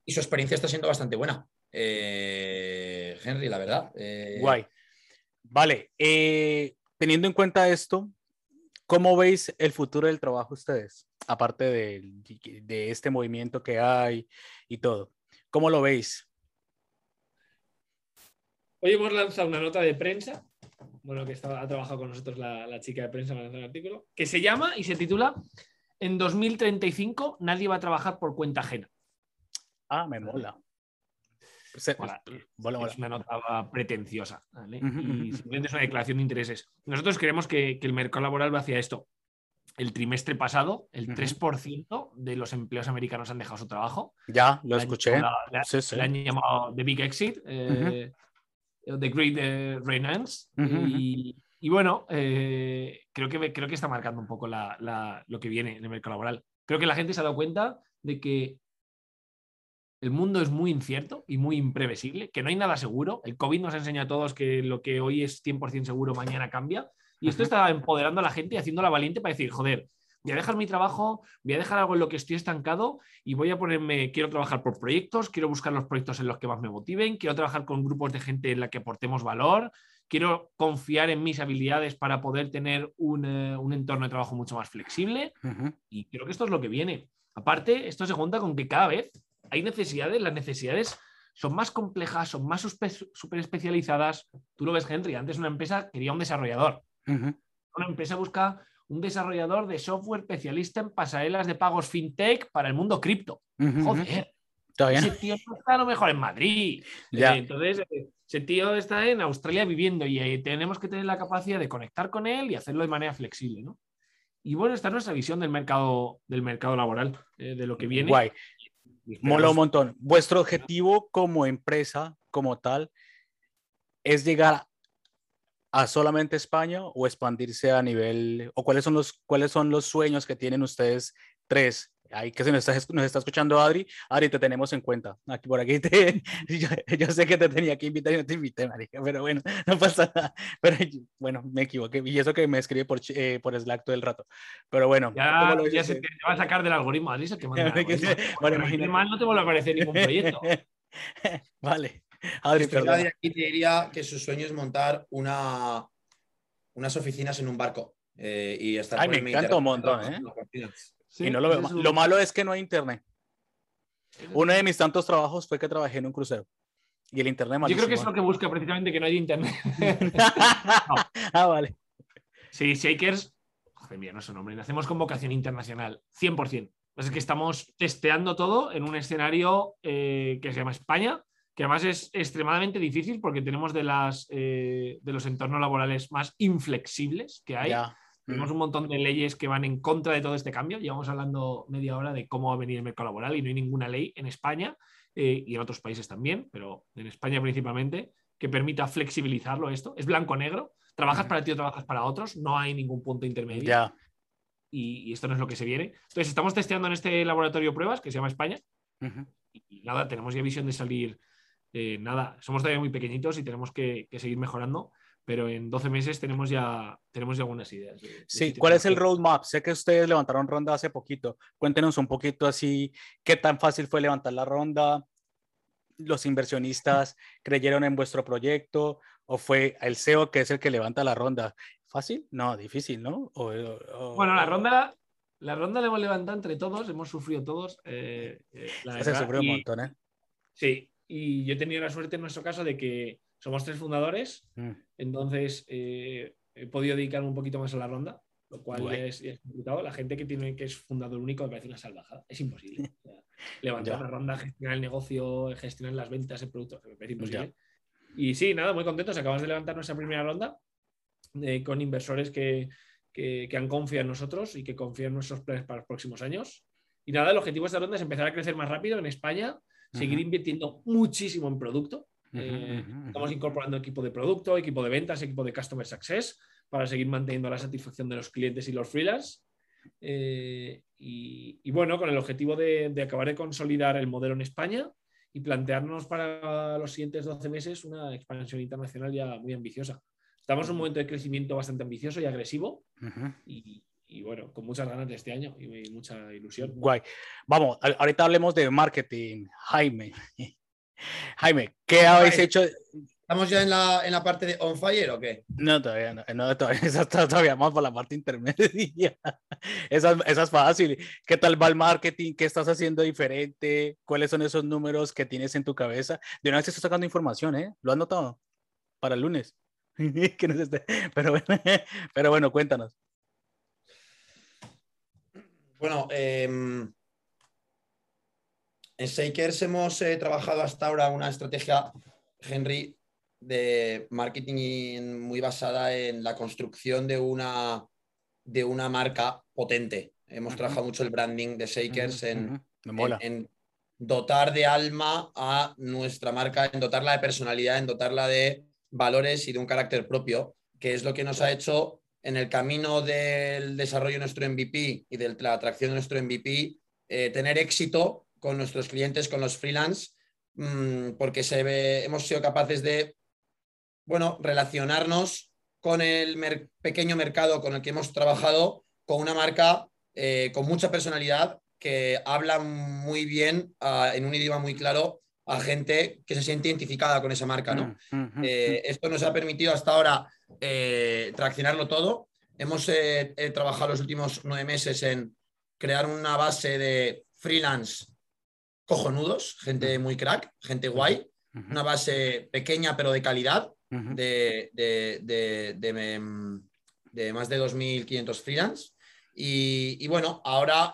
Speaker 4: y su experiencia está siendo bastante buena. Eh, Henry, la verdad.
Speaker 2: Eh, Guay. Vale, eh, teniendo en cuenta esto, ¿cómo veis el futuro del trabajo ustedes? Aparte de, este movimiento que hay y todo. ¿Cómo lo veis?
Speaker 3: Hoy hemos lanzado una nota de prensa, bueno, que ha trabajado con nosotros la, chica de prensa para lanzar el artículo, que se llama y se titula En 2035 nadie va a trabajar por cuenta ajena.
Speaker 2: Ah, me mola.
Speaker 3: Es una nota pretenciosa. Y simplemente es una declaración de intereses. Nosotros creemos que, el mercado laboral va hacia esto. El trimestre pasado, el 3% de los empleos americanos han dejado su trabajo.
Speaker 2: Ya, lo escuché.
Speaker 3: Le han llamado The Big Exit, eh, The Great Renaissance. y, bueno, eh, creo, que, creo que está marcando un poco lo que viene en el mercado laboral. Creo que la gente se ha dado cuenta de que el mundo es muy incierto y muy imprevisible, que no hay nada seguro. El COVID nos enseña a todos que lo que hoy es 100% seguro, mañana cambia. Y esto está empoderando a la gente y haciéndola valiente para decir, joder, voy a dejar mi trabajo, voy a dejar algo en lo que estoy estancado y voy a ponerme, quiero trabajar por proyectos, quiero buscar los proyectos en los que más me motiven, quiero trabajar con grupos de gente en la que aportemos valor, quiero confiar en mis habilidades para poder tener un, eh, entorno de trabajo mucho más flexible y creo que esto es lo que viene. Aparte, esto se junta con que cada vez hay necesidades, las necesidades son más complejas, son más súper especializadas. Tú lo ves, Henry, antes una empresa quería un desarrollador. Una empresa busca un desarrollador de software especialista en pasarelas de pagos fintech para el mundo cripto. Joder. Ese tío está a lo mejor en Madrid. Eh, entonces, eh, ese tío está en Australia viviendo y eh, tenemos que tener la capacidad de conectar con él y hacerlo de manera flexible, ¿no? Y bueno, esta es nuestra visión del mercado, del mercado laboral, de lo que viene.
Speaker 2: Guay. Mola un montón. Vuestro objetivo como empresa, como tal, es llegar a solamente España o expandirse a nivel, o cuáles son los, cuáles son los sueños que tienen ustedes tres Ahí que se nos está, nos está escuchando Adri, Adri, te tenemos en cuenta. Aquí por aquí te, yo, sé que te tenía que invitar y no te invité, marica, pero bueno, no pasa nada. Pero bueno, me equivoqué. Y eso que me escribe por, eh, por Slack todo el rato. Pero bueno.
Speaker 3: Ya, ya se te va a sacar del algoritmo, Adri, que manda bueno, imagínate. mal no te vuelve a aparecer ningún proyecto.
Speaker 2: vale.
Speaker 4: Adri, perdón. Adri aquí te diría que su sueño es montar una, unas oficinas en un barco. Eh, y estar
Speaker 2: Ay, me encanta un montón, ¿eh? Y no lo veo. Lo malo es que no hay internet. Uno de mis tantos trabajos fue que trabajé en un crucero. Y el internet
Speaker 3: Yo creo que es lo que busca precisamente que no haya internet.
Speaker 2: Ah, vale.
Speaker 3: Sí, Shakers, joder, mira, no es un nombre. Hacemos convocación internacional, 100%. Es que estamos testeando todo en un escenario eh, que se llama España, que además es extremadamente difícil porque tenemos de, las, eh, de los entornos laborales más inflexibles que hay. Tenemos un montón de leyes que van en contra de todo este cambio. Llevamos hablando media hora de cómo va a venir el mercado laboral y no hay ninguna ley en España eh, y en otros países también, pero en España principalmente, que permita flexibilizarlo esto. Es blanco-negro. Trabajas para ti o trabajas para otros. No hay ningún punto intermedio. Y, esto no es lo que se viene. Entonces, estamos testeando en este laboratorio pruebas que se llama España. y, nada, tenemos ya visión de salir. Eh, nada, somos todavía muy pequeñitos y tenemos que seguir mejorando pero en 12 meses tenemos ya, tenemos ya algunas ideas.
Speaker 2: sí, ¿cuál es el roadmap? Sé que ustedes levantaron ronda hace poquito. Cuéntenos un poquito así, ¿qué tan fácil fue levantar la ronda? ¿Los inversionistas creyeron en vuestro proyecto? ¿O fue el CEO que es el que levanta la ronda? ¿Fácil? No, difícil, ¿no?
Speaker 3: bueno, la ronda, la ronda la hemos levantado entre todos, hemos sufrido todos. Eh,
Speaker 2: eh Se sufrió un montón, ¿eh?
Speaker 3: Sí, y yo he tenido la suerte en nuestro caso de que somos tres fundadores, mm. entonces eh, he podido dedicarme un poquito más a la ronda, lo cual es, complicado. La gente que tiene que es fundador único me parece una salvajada. Es imposible. levantar una ronda, gestionar el negocio, gestionar las ventas, el producto, me parece imposible. Y sí, nada, muy contentos. Acabamos de levantar nuestra primera ronda eh, con inversores que, que, han confiado en nosotros y que confían en nuestros planes para los próximos años. Y nada, el objetivo de esta ronda es empezar a crecer más rápido en España, seguir invirtiendo muchísimo en producto eh, estamos incorporando equipo de producto, equipo de ventas, equipo de customer success para seguir manteniendo la satisfacción de los clientes y los freelance. Eh, y, bueno, con el objetivo de, acabar de consolidar el modelo en España y plantearnos para los siguientes 12 meses una expansión internacional ya muy ambiciosa. Estamos en un momento de crecimiento bastante ambicioso y agresivo y, y, bueno, con muchas ganas de este año y mucha ilusión.
Speaker 2: Guay. Vamos, ahorita hablemos de marketing, Jaime. Jaime, ¿qué habéis hecho?
Speaker 4: ¿Estamos ya en la, en la, parte de on fire o qué?
Speaker 2: No, todavía no, no todavía, está todavía más por la parte intermedia. Esa, esa, es fácil. ¿Qué tal va el marketing? ¿Qué estás haciendo diferente? ¿Cuáles son esos números que tienes en tu cabeza? De una vez estás sacando información, ¿eh? ¿Lo has notado? Para el lunes. pero, bueno, pero bueno, cuéntanos.
Speaker 4: Bueno, eh, en Shakers hemos eh, trabajado hasta ahora una estrategia, Henry, de marketing muy basada en la construcción de una, de una marca potente. Hemos trabajado mucho el branding de Shakers en, en, dotar de alma a nuestra marca, en dotarla de personalidad, en dotarla de valores y de un carácter propio, que es lo que nos ha hecho en el camino del desarrollo de nuestro MVP y de la atracción de nuestro MVP, eh, tener éxito con nuestros clientes, con los freelance, mm, porque se hemos sido capaces de, bueno, relacionarnos con el pequeño mercado con el que hemos trabajado, con una marca eh, con mucha personalidad que habla muy bien ah, en un idioma muy claro a gente que se siente identificada con esa marca. ¿no? Mm, mm, eh, esto nos ha permitido hasta ahora eh, traccionarlo todo. Hemos eh, trabajado los últimos nueve meses en crear una base de freelance cojonudos, gente muy crack, gente guay, una base pequeña pero de calidad, de, de, más de 2.500 freelance. Y, bueno, ahora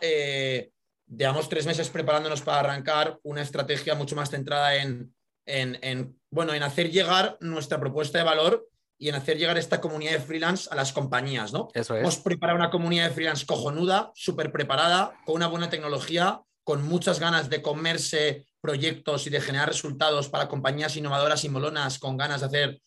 Speaker 4: llevamos tres meses preparándonos para arrancar una estrategia mucho más centrada en, en, bueno, en hacer llegar nuestra propuesta de valor y en hacer llegar esta comunidad de freelance a las compañías, ¿no?
Speaker 2: Eso es.
Speaker 4: Hemos preparado una comunidad de freelance cojonuda, súper preparada, con una buena tecnología, con muchas ganas de comerse proyectos y de generar resultados para compañías innovadoras y molonas con ganas de hacer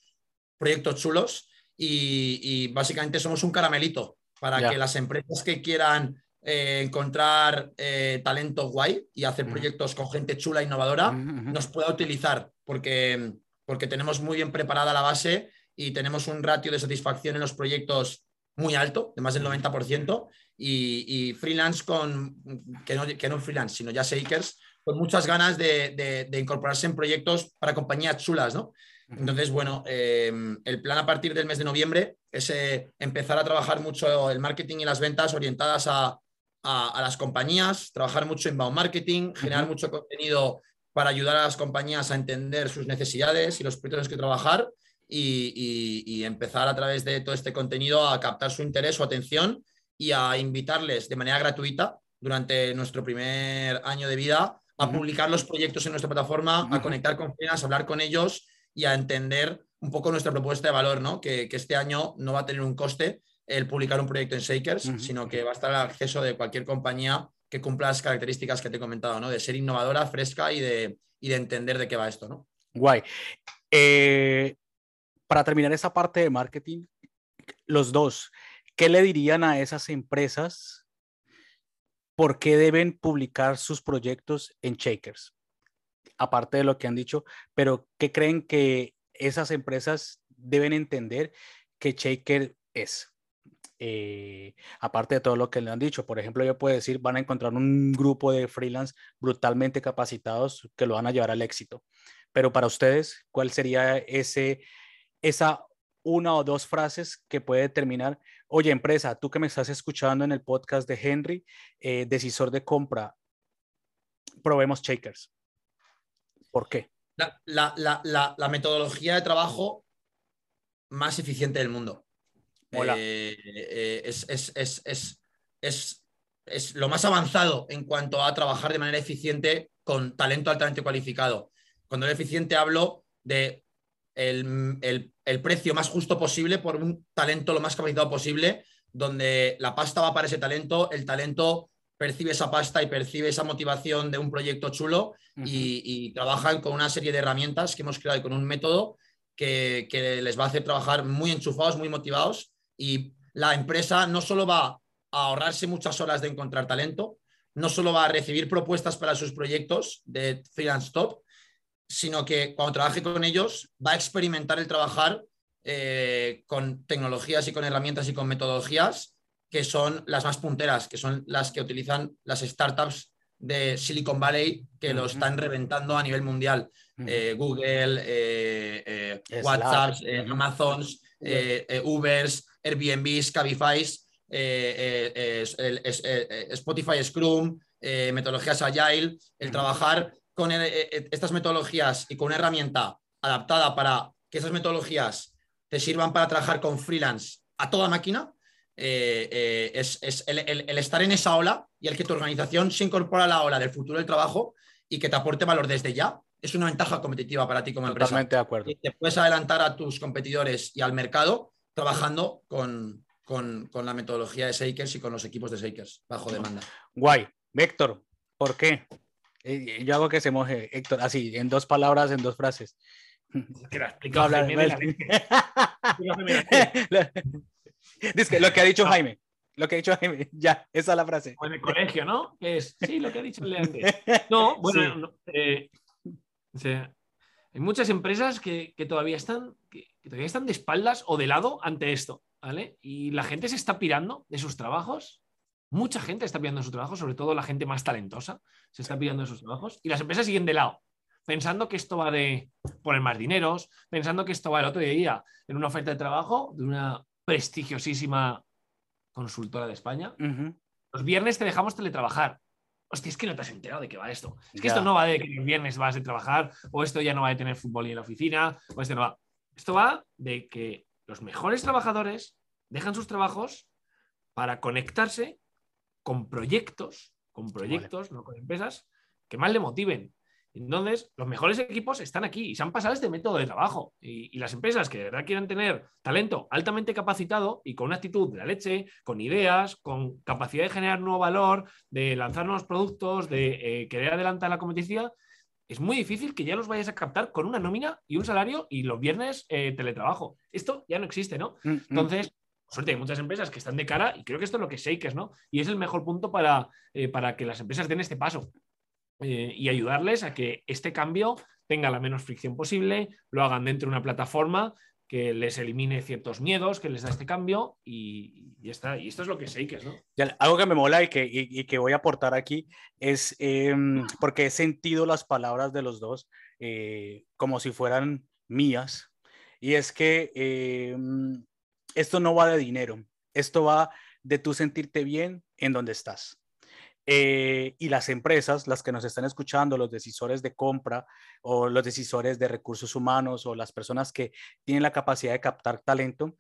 Speaker 4: proyectos chulos. Y, básicamente somos un caramelito para que las empresas que quieran eh, encontrar eh, talento guay y hacer proyectos con gente chula, innovadora, nos pueda utilizar, porque, porque tenemos muy bien preparada la base y tenemos un ratio de satisfacción en los proyectos muy alto, de más del 90%, y, freelance con, que no, que no freelance, sino ya shakers, con muchas ganas de, incorporarse en proyectos para compañías chulas, ¿no? Entonces, bueno, em, el plan a partir del mes de noviembre es eh, empezar a trabajar mucho el marketing y las ventas orientadas a, a, las compañías, trabajar mucho en bound marketing, generar mucho contenido para ayudar a las compañías a entender sus necesidades y los proyectos que trabajar y, empezar a través de todo este contenido a captar su interés, su atención y a invitarles de manera gratuita durante nuestro primer año de vida a publicar los proyectos en nuestra plataforma, a conectar con clientes, a hablar con ellos y a entender un poco nuestra propuesta de valor, ¿no? Que, que, este año no va a tener un coste, el publicar un proyecto en Shakers, sino que va a estar al acceso de cualquier compañía que cumpla las características que te he comentado, ¿no? De ser innovadora, fresca y de, de entender de qué va esto, ¿no?
Speaker 2: Guay. Eh, para terminar esa parte de marketing, los dos, ¿qué le dirían a esas empresas por qué deben publicar sus proyectos en Shakers? Aparte de lo que han dicho, pero ¿qué creen que esas empresas deben entender que Shaker es? Eh, aparte de todo lo que le han dicho. Por ejemplo, yo puedo decir, van a encontrar un grupo de freelance brutalmente capacitados que lo van a llevar al éxito. Pero para ustedes, ¿cuál sería ese, esa una o dos frases que puede determinar, oye empresa, tú que me estás escuchando en el podcast de Henry, eh, decisor de compra, probemos Shakers. ¿Por qué?
Speaker 4: La, la metodología de trabajo más eficiente del mundo. Eh, eh, es, es, lo más avanzado en cuanto a trabajar de manera eficiente con talento altamente cualificado. Cuando el eficiente hablo de el, precio más justo posible por un talento lo más capacitado posible, donde la pasta va para ese talento, el talento percibe esa pasta y percibe esa motivación de un proyecto chulo y, trabajan con una serie de herramientas que hemos creado y con un método que, que, les va a hacer trabajar muy enchufados, muy motivados. Y la empresa no solo va a ahorrarse muchas horas de encontrar talento, no solo va a recibir propuestas para sus proyectos de freelance top, sino que cuando trabaje con ellos va a experimentar el trabajar eh, con tecnologías y con herramientas y con metodologías que son las más punteras, que son las que utilizan las startups de Silicon Valley que lo están reventando a nivel mundial. Eh, Google, eh, WhatsApp, Amazons, Ubers, Airbnb, Cabify, eh, eh, Spotify Scrum, eh, metodologías Agile, el trabajar con estas metodologías y con una herramienta adaptada para que esas metodologías te sirvan para trabajar con freelance a toda máquina, es, el, estar en esa ola y el que tu organización se incorpora a la ola del futuro del trabajo y que te aporte valor desde ya, es una ventaja competitiva para ti como empresa.
Speaker 2: Totalmente de acuerdo.
Speaker 4: te puedes adelantar a tus competidores y al mercado trabajando con, la metodología de Shakers y con los equipos de Shakers bajo demanda.
Speaker 2: Guay. Héctor, ¿por qué? Eh, yo hago que se moje, Héctor, así, en dos palabras, en dos frases.
Speaker 3: Que lo explicado
Speaker 2: Dice lo que ha dicho Jaime. Lo que ha dicho Jaime, ya, esa es la frase.
Speaker 3: en el colegio, ¿no? es, sí, lo que ha dicho antes. No, bueno, eh, hay muchas empresas que, todavía están, que, todavía están de espaldas o de lado ante esto, ¿vale? Y la gente se está pirando de sus trabajos. Mucha gente está pirando de sus trabajos, sobre todo la gente más talentosa se está pirando de sus trabajos y las empresas siguen de lado. pensando que esto va de poner más dineros, pensando que esto va el otro día en una oferta de trabajo de una prestigiosísima consultora de España. Los viernes te dejamos teletrabajar. Hostia, es que no te has enterado de qué va esto. Es que esto no va de que los viernes vas a trabajar, o esto ya no va de tener fútbol en la oficina, o esto no va. Esto va de que los mejores trabajadores dejan sus trabajos para conectarse con proyectos, con proyectos, no con empresas, que más le motiven. Entonces, los mejores equipos están aquí y se han pasado este método de trabajo. Y, las empresas que de verdad quieran tener talento altamente capacitado y con una actitud de la leche, con ideas, con capacidad de generar nuevo valor, de lanzar nuevos productos, de eh, querer adelantar la competición, es muy difícil que ya los vayas a captar con una nómina y un salario y los viernes eh, teletrabajo. Esto ya no existe, ¿no? Mm, mm. Entonces, suerte, hay muchas empresas que están de cara y creo que esto es lo que Shakers, ¿no? Y es el mejor punto para, eh, para que las empresas den este paso. Eh, y ayudarles a que este cambio tenga la menos fricción posible, lo hagan dentro de una plataforma que les elimine ciertos miedos, que les da este cambio y, está, y esto es lo que es, ¿no?
Speaker 2: algo que me mola y que, y, que voy a aportar aquí es em, porque he sentido las palabras de los dos eh, como si fueran mías y es que em, esto no va de dinero, esto va de tú sentirte bien en donde estás. Eh, y las empresas, las que nos están escuchando, los decisores de compra o los decisores de recursos humanos o las personas que tienen la capacidad de captar talento,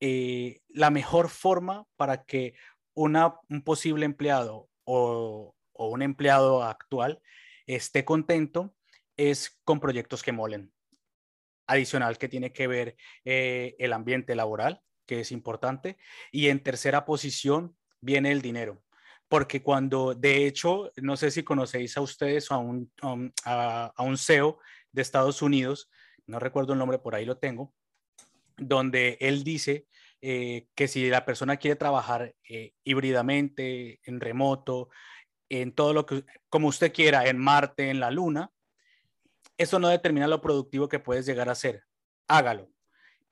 Speaker 2: eh, la mejor forma para que una, un posible empleado o, un empleado actual esté contento es con proyectos que molen. Adicional que tiene que ver eh, el ambiente laboral, que es importante. Y en tercera posición viene el dinero porque cuando, de hecho, no sé si conocéis a ustedes o a un, a, un CEO de Estados Unidos, no recuerdo el nombre, por ahí lo tengo, donde él dice eh, que si la persona quiere trabajar eh, híbridamente, en remoto, en todo lo que, como usted quiera, en Marte, en la Luna, eso no determina lo productivo que puedes llegar a ser. Hágalo.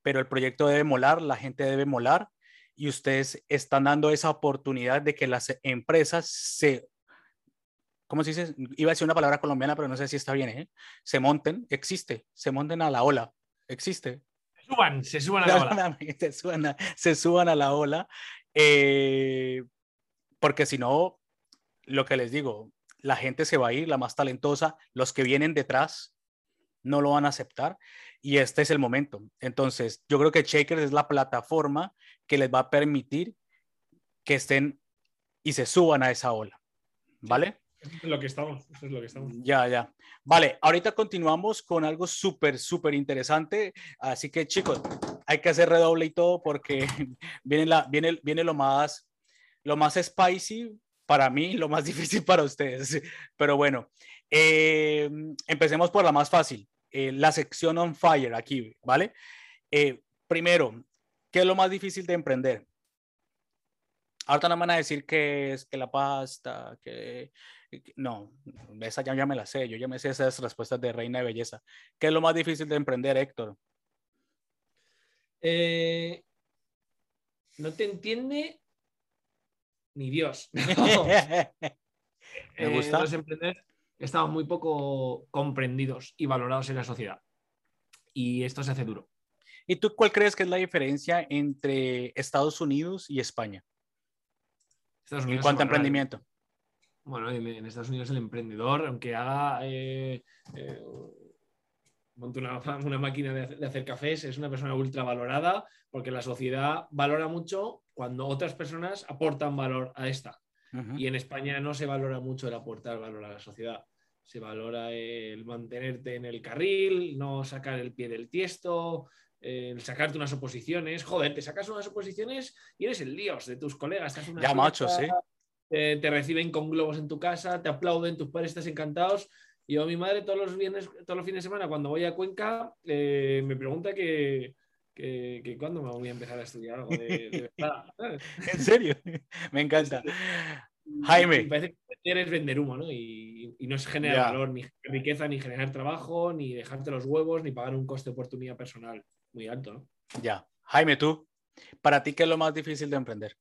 Speaker 2: Pero el proyecto debe molar, la gente debe molar y ustedes están dando esa oportunidad de que las empresas se, ¿cómo se dice? Iba a decir una palabra colombiana, pero no sé si está bien, ¿eh? Se monten, existe, se monten a la ola, existe.
Speaker 3: Se suban, se suban a la ola.
Speaker 2: Se suban a, se suban a la ola, eh, porque si no, lo que les digo, la gente se va a ir, la más talentosa, los que vienen detrás no lo van a aceptar y este es el momento. Entonces, yo creo que Shakers es la plataforma que les va a permitir que estén y se suban a esa ola. ¿Vale?
Speaker 3: es lo que estamos, es lo que estamos.
Speaker 2: Ya, ya. Vale, ahorita continuamos con algo súper, súper interesante. Así que chicos, hay que hacer redoble y todo porque viene, la, viene, viene lo, más, lo más spicy para mí, lo más difícil para ustedes. Pero bueno, eh, empecemos por la más fácil. Eh, la sección on fire aquí, ¿vale? Eh, primero, ¿qué es lo más difícil de emprender? Ahorita no me van a decir que es que la pasta, que, no, esa ya, ya, me la sé, yo ya me sé esas respuestas de reina de belleza. ¿Qué es lo más difícil de emprender, Héctor?
Speaker 3: Eh, no te entiende ni Dios. me gusta. emprender estamos muy poco comprendidos y valorados en la sociedad. Y esto se hace duro.
Speaker 2: ¿Y tú cuál crees que es la diferencia entre Estados Unidos y España? en cuanto a emprendimiento.
Speaker 3: Bueno, en Estados Unidos el emprendedor, aunque haga eh, eh, monte una, máquina de, hacer cafés, es una persona ultra valorada porque la sociedad valora mucho cuando otras personas aportan valor a esta. Y en España no se valora mucho el aportar valor a la sociedad se valora el mantenerte en el carril, no sacar el pie del tiesto, el sacarte unas oposiciones. Joder, te sacas unas oposiciones y eres el dios de tus colegas.
Speaker 2: ya, macho, sí.
Speaker 3: te reciben con globos en tu casa, te aplauden, tus padres estás encantados. Yo, mi madre, todos los viernes, todos los fines de semana, cuando voy a Cuenca, eh, me pregunta que, que, cuándo me voy a empezar a estudiar algo de, verdad.
Speaker 2: ¿En serio? Me encanta. Jaime.
Speaker 3: parece que eres vender humo, ¿no? Y, no es generar valor, ni riqueza, ni generar trabajo, ni dejarte los huevos, ni pagar un coste de oportunidad personal muy alto, ¿no?
Speaker 2: Ya. Jaime, tú, ¿para ti qué es lo más difícil de emprender?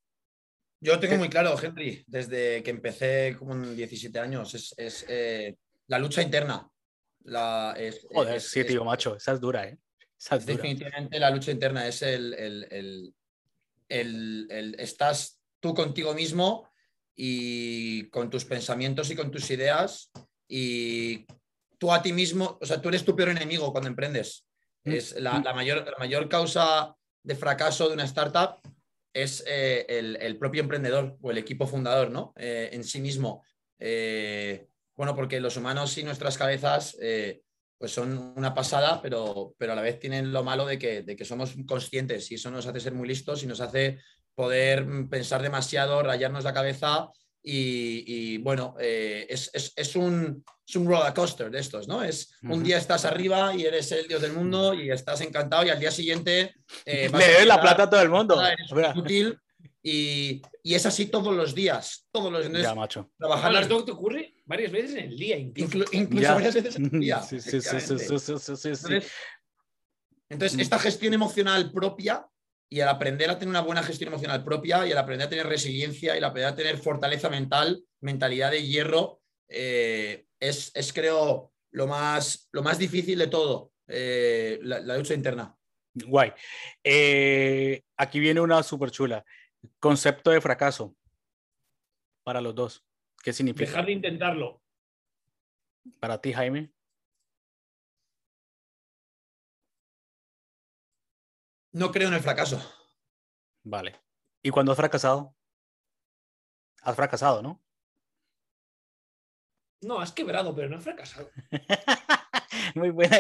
Speaker 4: Yo tengo muy claro, Henry, desde que empecé con 17 años, es, eh, la lucha interna. La,
Speaker 2: Joder, sí, tío, macho, esa es dura, ¿eh?
Speaker 4: Definitivamente la lucha interna es el, el, el, Estás tú contigo mismo y con tus pensamientos y con tus ideas y tú a ti mismo, o sea, tú eres tu peor enemigo cuando emprendes. Mm. Es la, mayor, la mayor causa de fracaso de una startup es eh, el, propio emprendedor o el equipo fundador, ¿no? Eh, en sí mismo. Eh, bueno, porque los humanos y nuestras cabezas pues son una pasada, pero, pero a la vez tienen lo malo de que, de que somos conscientes y eso nos hace ser muy listos y nos hace poder pensar demasiado, rayarnos la cabeza y, bueno, eh, es, es, es, un, es, un, roller coaster de estos, ¿no? Es un día estás arriba y eres el dios del mundo y estás encantado y al día siguiente...
Speaker 2: Eh, Le la plata a todo el mundo.
Speaker 4: útil y, y, es así todos los días, todos los días.
Speaker 2: Ya, macho.
Speaker 3: Trabajar las te ocurre varias veces en el día, incluso.
Speaker 4: incluso varias veces en el día.
Speaker 2: Sí, sí, sí, sí,
Speaker 4: Entonces, entonces, esta gestión emocional propia y al aprender a tener una buena gestión emocional propia y al aprender a tener resiliencia y al aprender a tener fortaleza mental, mentalidad de hierro, eh, es, es, creo lo más, lo más difícil de todo, eh, la, lucha interna.
Speaker 2: Guay. Eh, aquí viene una súper chula. Concepto de fracaso para los dos. ¿Qué significa?
Speaker 3: Dejar de intentarlo.
Speaker 2: Para ti, Jaime.
Speaker 4: No creo en el fracaso.
Speaker 2: Vale. ¿Y cuando has fracasado? Has fracasado, ¿no?
Speaker 3: No, has quebrado, pero no has fracasado.
Speaker 2: Muy buena.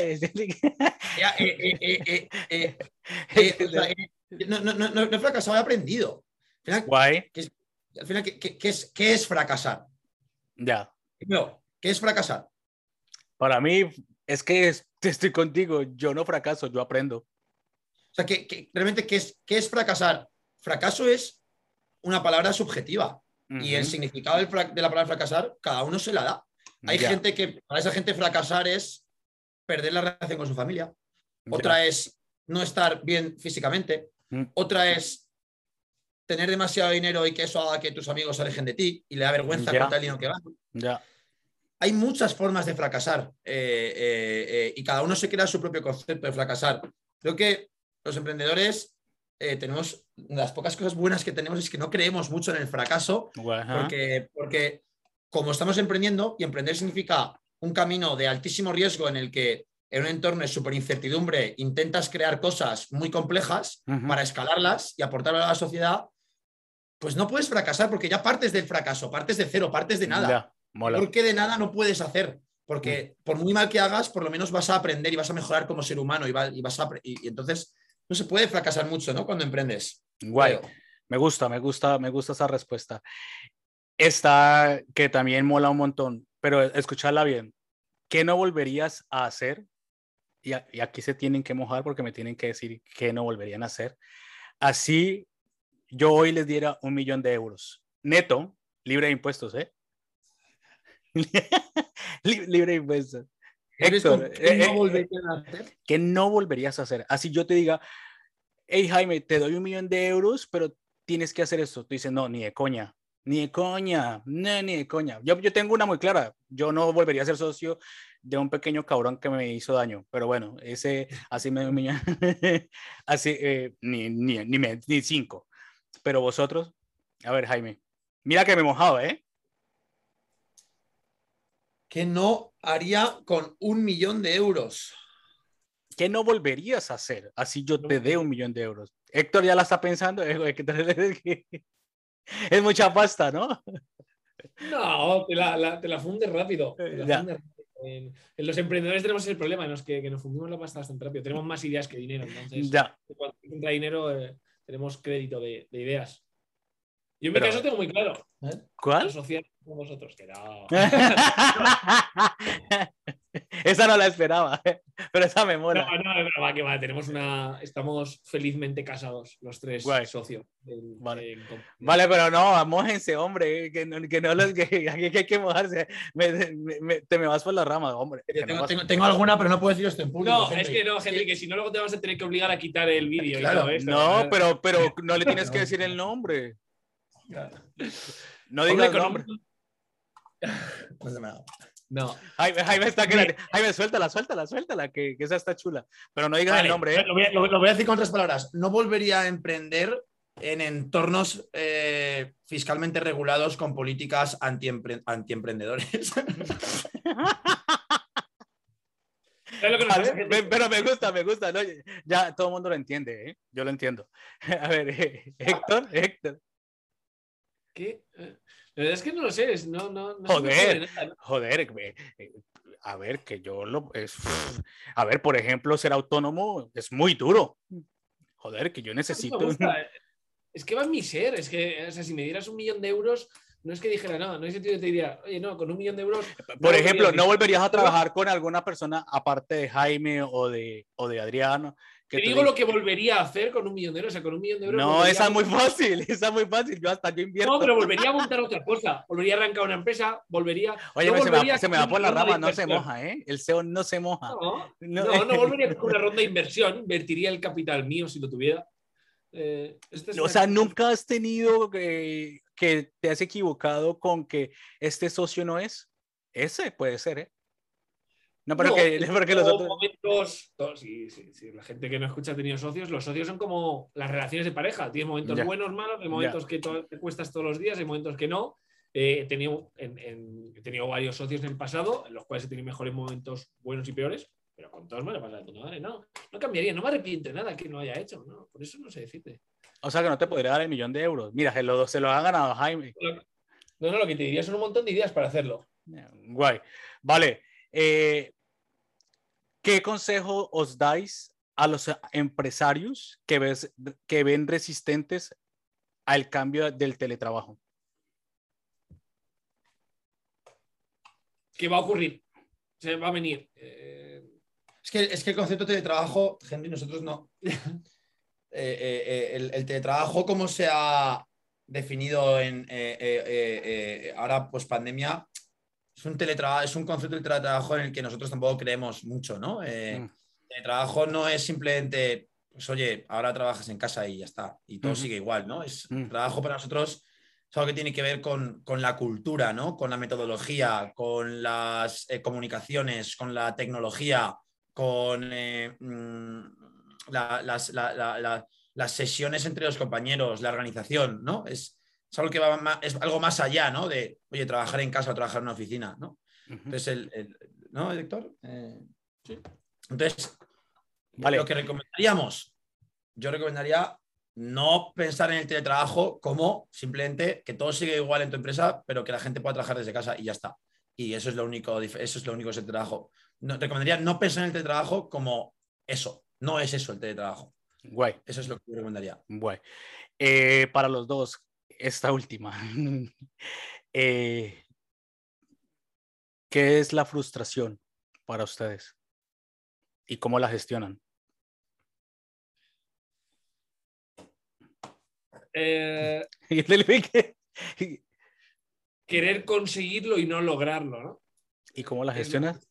Speaker 4: no, no, no, no, he fracasado, he aprendido.
Speaker 2: Guay.
Speaker 4: ¿qué, al final, ¿qué, es, ¿qué, es, fracasar?
Speaker 2: Ya.
Speaker 4: No, ¿qué es fracasar?
Speaker 2: Para mí, es que estoy contigo. Yo no fracaso, yo aprendo.
Speaker 4: O sea, que, realmente, ¿qué es, ¿qué es fracasar? Fracaso es una palabra subjetiva. Y el significado de la palabra fracasar, cada uno se la da. Hay gente que, para esa gente, fracasar es perder la relación con su familia. Otra es no estar bien físicamente. Otra es tener demasiado dinero y que eso haga que tus amigos se alejen de ti y le da vergüenza contar el dinero que van.
Speaker 2: Ya.
Speaker 4: Hay muchas formas de fracasar eh, eh, eh, y cada uno se crea su propio concepto de fracasar. Creo que los emprendedores tenemos, las pocas cosas buenas que tenemos es que no creemos mucho en el fracaso, porque, porque como estamos emprendiendo, y emprender significa un camino de altísimo riesgo en el que en un entorno de súper incertidumbre intentas crear cosas muy complejas para escalarlas y aportarlas a la sociedad, pues no puedes fracasar porque ya partes del fracaso, partes de cero, partes de nada. Porque de nada no puedes hacer. Porque mm. por muy mal que hagas, por lo menos vas a aprender y vas a mejorar como ser humano y, vas a, y, entonces no se puede fracasar mucho, ¿no? Cuando emprendes.
Speaker 2: Guay. Me gusta, me gusta, me gusta esa respuesta. Esta que también mola un montón, pero escucharla bien. ¿Qué no volverías a hacer? Y, y aquí se tienen que mojar porque me tienen que decir qué no volverían a hacer. Así yo hoy les diera un millón de euros neto, libre de impuestos, ¿eh? libre de impuestos. Héctor, ¿qué, no eh, eh, a hacer? ¿qué no volverías a hacer? Así yo te diga, hey Jaime, te doy un millón de euros, pero tienes que hacer esto. Tú dices, no, ni de coña, ni de coña, no, ni de coña. Yo, yo tengo una muy clara, yo no volvería a ser socio de un pequeño cabrón que me hizo daño, pero bueno, ese así me millón, así, eh, ni, ni, ni, ni cinco. Pero vosotros, a ver, Jaime, mira que me he mojado, ¿eh?
Speaker 4: ¿Qué no haría con un millón de euros?
Speaker 2: ¿Qué no volverías a hacer? Así yo te dé un millón de euros. Héctor ya la está pensando. Es mucha pasta, ¿no?
Speaker 3: No, te la, te la funde rápido. En, los emprendedores tenemos el problema en los que, nos fundimos la pasta bastante rápido. Tenemos más ideas que dinero. Entonces,
Speaker 2: ya.
Speaker 3: cuando entra dinero, eh, tenemos crédito de, ideas. Yo en mi caso tengo muy claro.
Speaker 2: ¿eh? ¿Cuál?
Speaker 3: con vosotros, que no.
Speaker 2: esa no la esperaba, ¿eh? pero esa me mola.
Speaker 3: No, no, pero va, que va, tenemos una. Estamos felizmente casados, los tres socios.
Speaker 2: vale. vale. pero no, mojense, hombre, que no, que no que, aquí hay que mojarse. te me vas por la rama, hombre.
Speaker 4: Tengo, tengo, alguna, pero no puedo decir esto en público.
Speaker 3: No, es que no, Henry, que si no, luego te vas a tener que obligar a quitar el vídeo.
Speaker 2: Claro. no, pero, pero no le tienes que decir el nombre. No digas el nombre.
Speaker 4: No se me
Speaker 3: No.
Speaker 2: Jaime, Jaime está que Jaime, suéltala, suéltala, suéltala, que, que esa está chula. Pero no digas el nombre. ¿eh?
Speaker 4: Lo, voy a, decir con otras palabras. No volvería a emprender en entornos eh, fiscalmente regulados con políticas antiemprendedores.
Speaker 2: pero me gusta, me gusta. Ya todo el mundo lo entiende, ¿eh? yo lo entiendo. A ver, Héctor, Héctor.
Speaker 3: ¿Qué? La verdad es que no lo sé. No, no,
Speaker 2: joder, joder. Eh, a ver, que yo lo. Es, a ver, por ejemplo, ser autónomo es muy duro. Joder, que yo necesito.
Speaker 3: Es que va en mi ser. Es que, o sea, si me dieras un millón de euros, no es que dijera, no, no hay sentido que te diría, oye, no, con un millón de euros.
Speaker 2: Por ejemplo, ¿no volverías a trabajar con alguna persona aparte de Jaime o de, o de Adriano?
Speaker 3: Te digo lo que volvería a hacer con un millón de euros. O sea, con un millón de euros.
Speaker 2: No, esa es muy fácil, esa es muy fácil. Yo hasta yo invierto.
Speaker 3: No, pero volvería a montar otra cosa. Volvería a arrancar una empresa, volvería.
Speaker 2: Oye, se, me va, por la rama, no se moja, ¿eh? El SEO no se moja.
Speaker 3: No, no, no, volvería con una ronda de inversión. Invertiría el capital mío si lo tuviera.
Speaker 2: Eh, o sea, nunca has tenido que, que te has equivocado con que este socio no es. Ese puede ser, ¿eh?
Speaker 3: No, pero que, los otros... momentos, sí, sí, sí, la gente que no escucha ha tenido socios, los socios son como las relaciones de pareja, tienes momentos buenos, malos, hay momentos que te cuestas todos los días, hay momentos que no. Eh, he, tenido, he tenido varios socios en el pasado, en los cuales he tenido mejores momentos buenos y peores, pero con todos me lo pasa de puta madre. No, no cambiaría, no me arrepiento de nada que no haya hecho, ¿no? Por eso no se decide.
Speaker 2: O sea que no te podría dar el millón de euros. Mira, se lo, se lo ha ganado Jaime.
Speaker 3: No, no, lo que te diría son un montón de ideas para hacerlo.
Speaker 2: Guay. Vale. Eh, ¿Qué consejo os dais a los empresarios que, ves, que ven resistentes al cambio del teletrabajo?
Speaker 3: ¿Qué va a ocurrir? Se va a venir. Eh,
Speaker 4: es que, es que el concepto de teletrabajo, Henry, nosotros no. Eh, eh, el, teletrabajo, como se ha definido en ahora, pues pandemia, es un teletrabajo, es un concepto de teletrabajo en el que nosotros tampoco creemos mucho, ¿no? Mm. Teletrabajo no es simplemente, pues oye, ahora trabajas en casa y ya está, y todo sigue igual, ¿no? Es mm. trabajo para nosotros es algo que tiene que ver con, con, la cultura, ¿no? Con la metodología, con las comunicaciones, con la tecnología, con eh, mm, las, sesiones entre los compañeros, la organización, ¿no? Es, algo que va más, es algo más allá, ¿no? De, oye, trabajar en casa o trabajar en una oficina, ¿no? Entonces, el, ¿no, director? Eh, sí. Entonces, lo que recomendaríamos, yo recomendaría no pensar en el teletrabajo como simplemente que todo siga igual en tu empresa, pero que la gente pueda trabajar desde casa y ya está. Y eso es lo único, eso es lo único ese trabajo no, recomendaría no pensar en el teletrabajo como eso. No es eso el teletrabajo.
Speaker 2: Guay.
Speaker 4: Eso es lo que yo recomendaría.
Speaker 2: Guay. Eh, para los dos, esta última. Eh, ¿Qué es la frustración para ustedes? ¿Y cómo la gestionan?
Speaker 3: Eh, querer conseguirlo y no lograrlo, ¿no?
Speaker 2: ¿Y cómo la gestionas?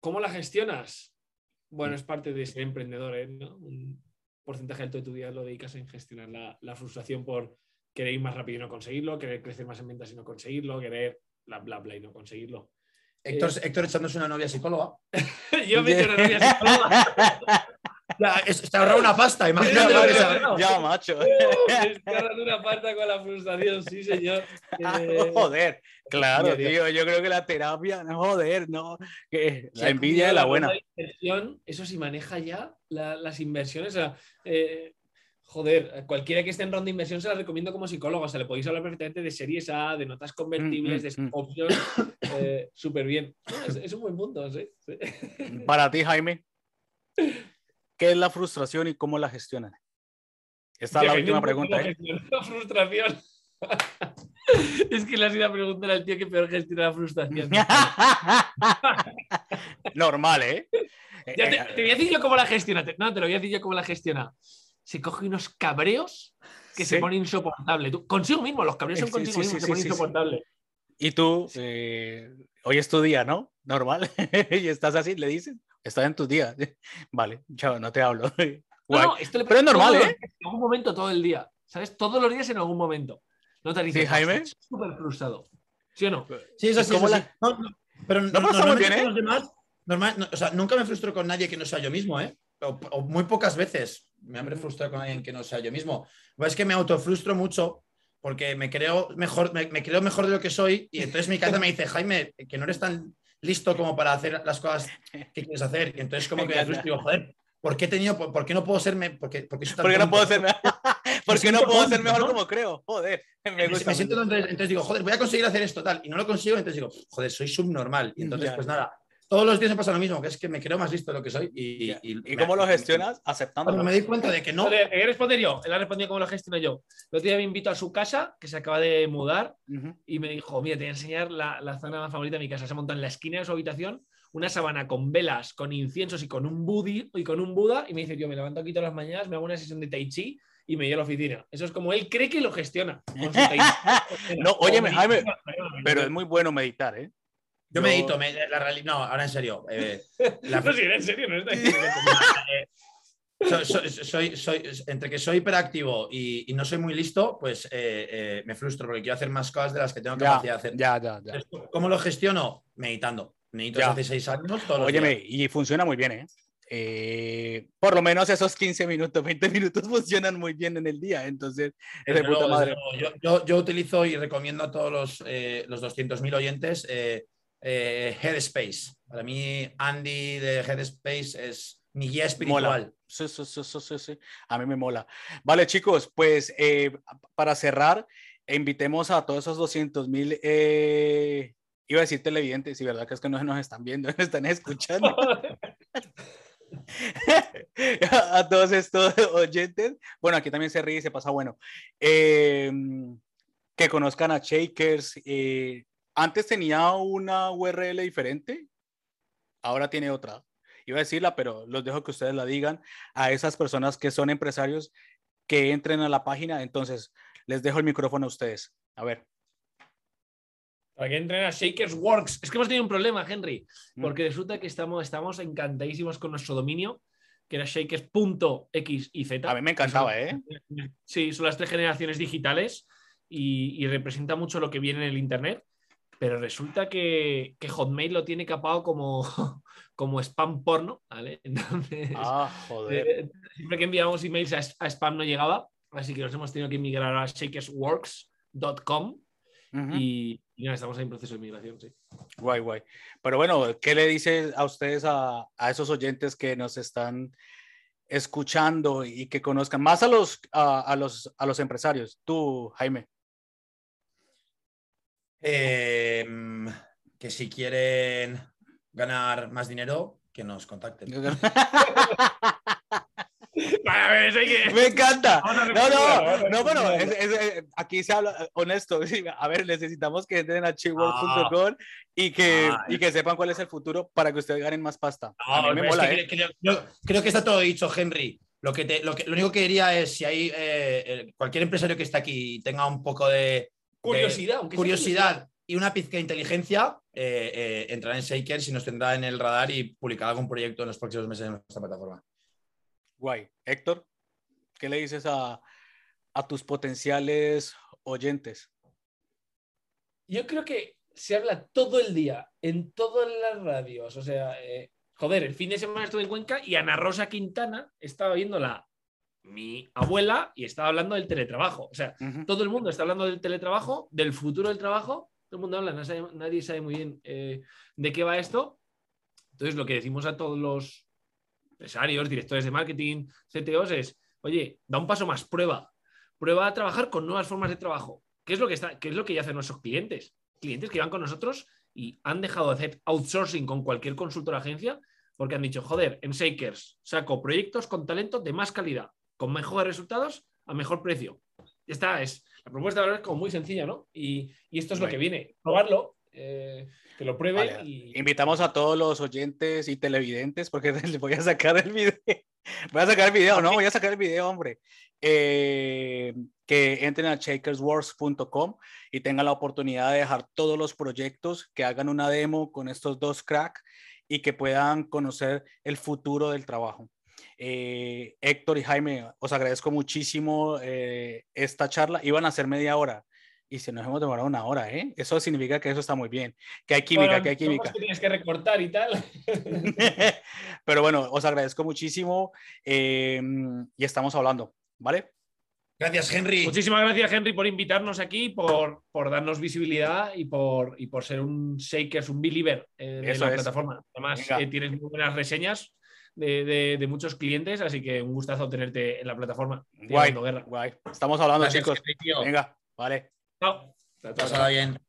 Speaker 3: ¿Cómo la gestionas? Bueno, es parte de ser emprendedor, ¿eh? Un porcentaje alto de tu día lo dedicas en gestionar la, frustración por querer ir más rápido y no conseguirlo, querer crecer más en ventas y no conseguirlo, querer bla, bla, bla y no conseguirlo.
Speaker 4: Héctor, eh, Héctor echándose una novia psicóloga.
Speaker 3: Yo me he una novia psicóloga.
Speaker 4: Ya, te ahorra una pasta, imagínate lo que se
Speaker 2: Ya, macho.
Speaker 3: Uh, una pasta con la frustración, sí, señor.
Speaker 2: joder, claro, tío. Yo creo que la terapia, no, joder, no. Que la envidia de la buena.
Speaker 3: eso sí maneja ya las inversiones. Eh, joder, cualquiera que esté en ronda de inversión se la recomiendo como psicólogo. O sea, le podéis hablar perfectamente de series A, de notas convertibles, mm, mm, de mm. opciones. Eh, súper bien. es, un buen punto, sí.
Speaker 2: Para ti, Jaime. ¿Qué es la frustración y cómo la gestionan? Esta es la última pregunta. ¿eh?
Speaker 3: La frustración. es que le has ido a preguntar al tío que peor gestiona la frustración.
Speaker 2: Normal, ¿eh?
Speaker 3: te, voy a decir yo cómo la gestiona. No, te lo voy a decir yo cómo la gestiona. Se coge unos cabreos que se pone insoportable. consigo mismo, los cabreos son consigo mismo, se pone insoportable.
Speaker 2: Y tú, eh, hoy es tu día, ¿no? Normal. y estás así, le dices está en tus días. Vale, chao, no te hablo.
Speaker 3: No, esto le Pero es normal, ¿eh? En algún momento todo el día, ¿sabes? Todos los días en algún momento. ¿No te dices,
Speaker 2: Jaime?
Speaker 3: Súper frustrado. ¿Sí o no?
Speaker 4: Sí, es así. pero no, normalmente ¿eh? los demás, normal, o sea, nunca me frustro con nadie que no sea yo mismo, ¿eh? O, muy pocas veces me han frustrado con alguien que no sea yo mismo. Pues es que me autofrustro mucho porque me creo mejor, me, creo mejor de lo que soy y entonces mi casa me dice, Jaime, que no eres tan listo como para hacer las cosas que quieres hacer. Y entonces como que digo, joder, ¿por qué, he tenido, por, qué no puedo serme, porque,
Speaker 2: porque, porque no puedo ser, porque no puedo ser mejor como creo? Joder,
Speaker 4: me, gusta me siento entonces, entonces, digo, joder, voy a conseguir hacer esto tal y no lo consigo, entonces digo, joder, soy subnormal. Y entonces, pues nada, todos los días me pasa lo mismo, que es que me creo más listo de lo que soy. ¿Y,
Speaker 2: y, cómo lo gestionas? Aceptando.
Speaker 4: Cuando me di cuenta de que no.
Speaker 3: Le voy a responder yo. Él ha respondido cómo lo gestiono yo. El otro día me invito a su casa, que se acaba de mudar, y me dijo: Mira, te voy a enseñar la, la, zona más favorita de mi casa. Se ha montado en la esquina de su habitación una sabana con velas, con inciensos y con un budi y con un Buda. Y me dice: Yo me levanto aquí todas las mañanas, me hago una sesión de Tai Chi y me llevo a la oficina. Eso es como él cree que lo gestiona.
Speaker 2: no, óyeme, Jaime, pero es muy bueno meditar, ¿eh?
Speaker 4: Yo, medito, la realidad. No, ahora en serio. Eh,
Speaker 3: la... no, sí, en serio, no está
Speaker 4: eh, soy, soy, entre que soy hiperactivo y, y no soy muy listo, pues eh, me frustro porque quiero hacer más cosas de las que tengo capacidad de hacer.
Speaker 2: Ya, ya, ya.
Speaker 4: ¿Cómo lo gestiono? Meditando. Medito hace seis años. Todos Óyeme,
Speaker 2: y funciona muy bien, ¿eh? por lo menos esos 15 minutos, 20 minutos funcionan muy bien en el día. Entonces, es de puta madre.
Speaker 4: Yo, yo, yo, utilizo y recomiendo a todos los, los 200.000 oyentes eh, Headspace. Para mí, Andy de Headspace es mi guía espiritual.
Speaker 2: Sí, sí, sí, sí, sí, A mí me mola. Vale, chicos, pues eh, para cerrar, invitemos a todos esos 200 mil, eh, iba a decir televidentes, y verdad que es que no nos están viendo, nos están escuchando. a todos estos oyentes, bueno, aquí también se ríe y se pasa bueno, em, que conozcan a Shakers, eh, antes tenía una URL diferente, ahora tiene otra. Iba a decirla, pero los dejo que ustedes la digan a esas personas que son empresarios que entren a la página. Entonces, les dejo el micrófono a ustedes. A ver.
Speaker 3: Para que entren a Shakers Works. Es que hemos tenido un problema, Henry, mm. porque resulta que estamos, estamos encantadísimos con nuestro dominio, que era shakers.x y z.
Speaker 2: A mí me encantaba, ¿eh?
Speaker 3: Sí, son las tres generaciones digitales y, y representa mucho lo que viene en el Internet pero resulta que, Hotmail lo tiene capado como, como spam porno, ¿vale? Entonces,
Speaker 2: ah, joder. Eh,
Speaker 3: siempre que enviamos emails a, spam no llegaba, así que nos hemos tenido que migrar a shakersworks.com y, estamos en proceso de migración, sí.
Speaker 2: Guay, guay. Pero bueno, ¿qué le dices a ustedes, a, esos oyentes que nos están escuchando y que conozcan más a los, a los, a los empresarios? Tú, Jaime.
Speaker 4: Em, que si quieren ganar más dinero, que nos contacten.
Speaker 2: Me encanta. No, no, no, bueno, aquí se habla honesto. A ver, necesitamos que entren a chiwork.com y, que, y que sepan cuál es el futuro para que ustedes ganen más pasta. me mola,
Speaker 4: ¿eh? creo, que está todo dicho, Henry. Lo, que lo, que, lo único que diría es si hay eh, cualquier empresario que está aquí tenga un poco de,
Speaker 3: Curiosidad,
Speaker 4: curiosidad y una pizca de inteligencia, eh, eh, entrará en Shakers y nos tendrá en el radar y publicará algún proyecto en los próximos meses en nuestra plataforma.
Speaker 2: Guay. Héctor, ¿qué le dices a, tus potenciales oyentes?
Speaker 3: Yo creo que se habla todo el día, en todas las radios. O sea, eh, joder, el fin de semana estuve en Cuenca y Ana Rosa Quintana estaba viendo la mi abuela y estaba hablando del teletrabajo. O sea, todo el mundo está hablando del teletrabajo, del futuro del trabajo. Todo el mundo habla, nadie sabe muy bien eh, de qué va esto. Entonces, lo que decimos a todos los empresarios, directores de marketing, CTOs es, oye, da un paso más, prueba. Prueba a trabajar con nuevas formas de trabajo. ¿Qué es lo que, está, qué es lo que ya hacen nuestros clientes? Clientes que van con nosotros y han dejado de hacer outsourcing con cualquier consultora agencia porque han dicho, joder, en Shakers saco proyectos con talento de más calidad con mejores resultados a mejor precio. Esta es la propuesta de es como muy sencilla, ¿no? Y, esto es lo que viene, probarlo, eh, que lo pruebe. Y...
Speaker 2: Invitamos a todos los oyentes y televidentes porque les voy a sacar el video. Voy a sacar el video, no, voy a sacar el video, hombre. Eh, que entren a shakerswars.com y tengan la oportunidad de dejar todos los proyectos, que hagan una demo con estos dos cracks y que puedan conocer el futuro del trabajo. Eh, Héctor y Jaime, os agradezco muchísimo eh, esta charla. Iban a ser media hora Y si nos hemos demorado una hora, ¿eh? Eso significa que eso está muy bien. Que hay química, que hay química.
Speaker 3: Que tienes que recortar y tal.
Speaker 2: Pero bueno, os agradezco muchísimo em, y estamos hablando, ¿vale?
Speaker 4: Gracias, Henry.
Speaker 3: Muchísimas gracias, Henry, por invitarnos aquí, por, por darnos visibilidad y por, y por ser un shaker, un believer eh, de la plataforma. Además, eh, tienes muy buenas reseñas de, de, muchos clientes, así que un gustazo tenerte en la plataforma.
Speaker 2: Guay, guay. Estamos hablando, chicos. Venga, vale.
Speaker 3: Chao.
Speaker 4: Pásala bien.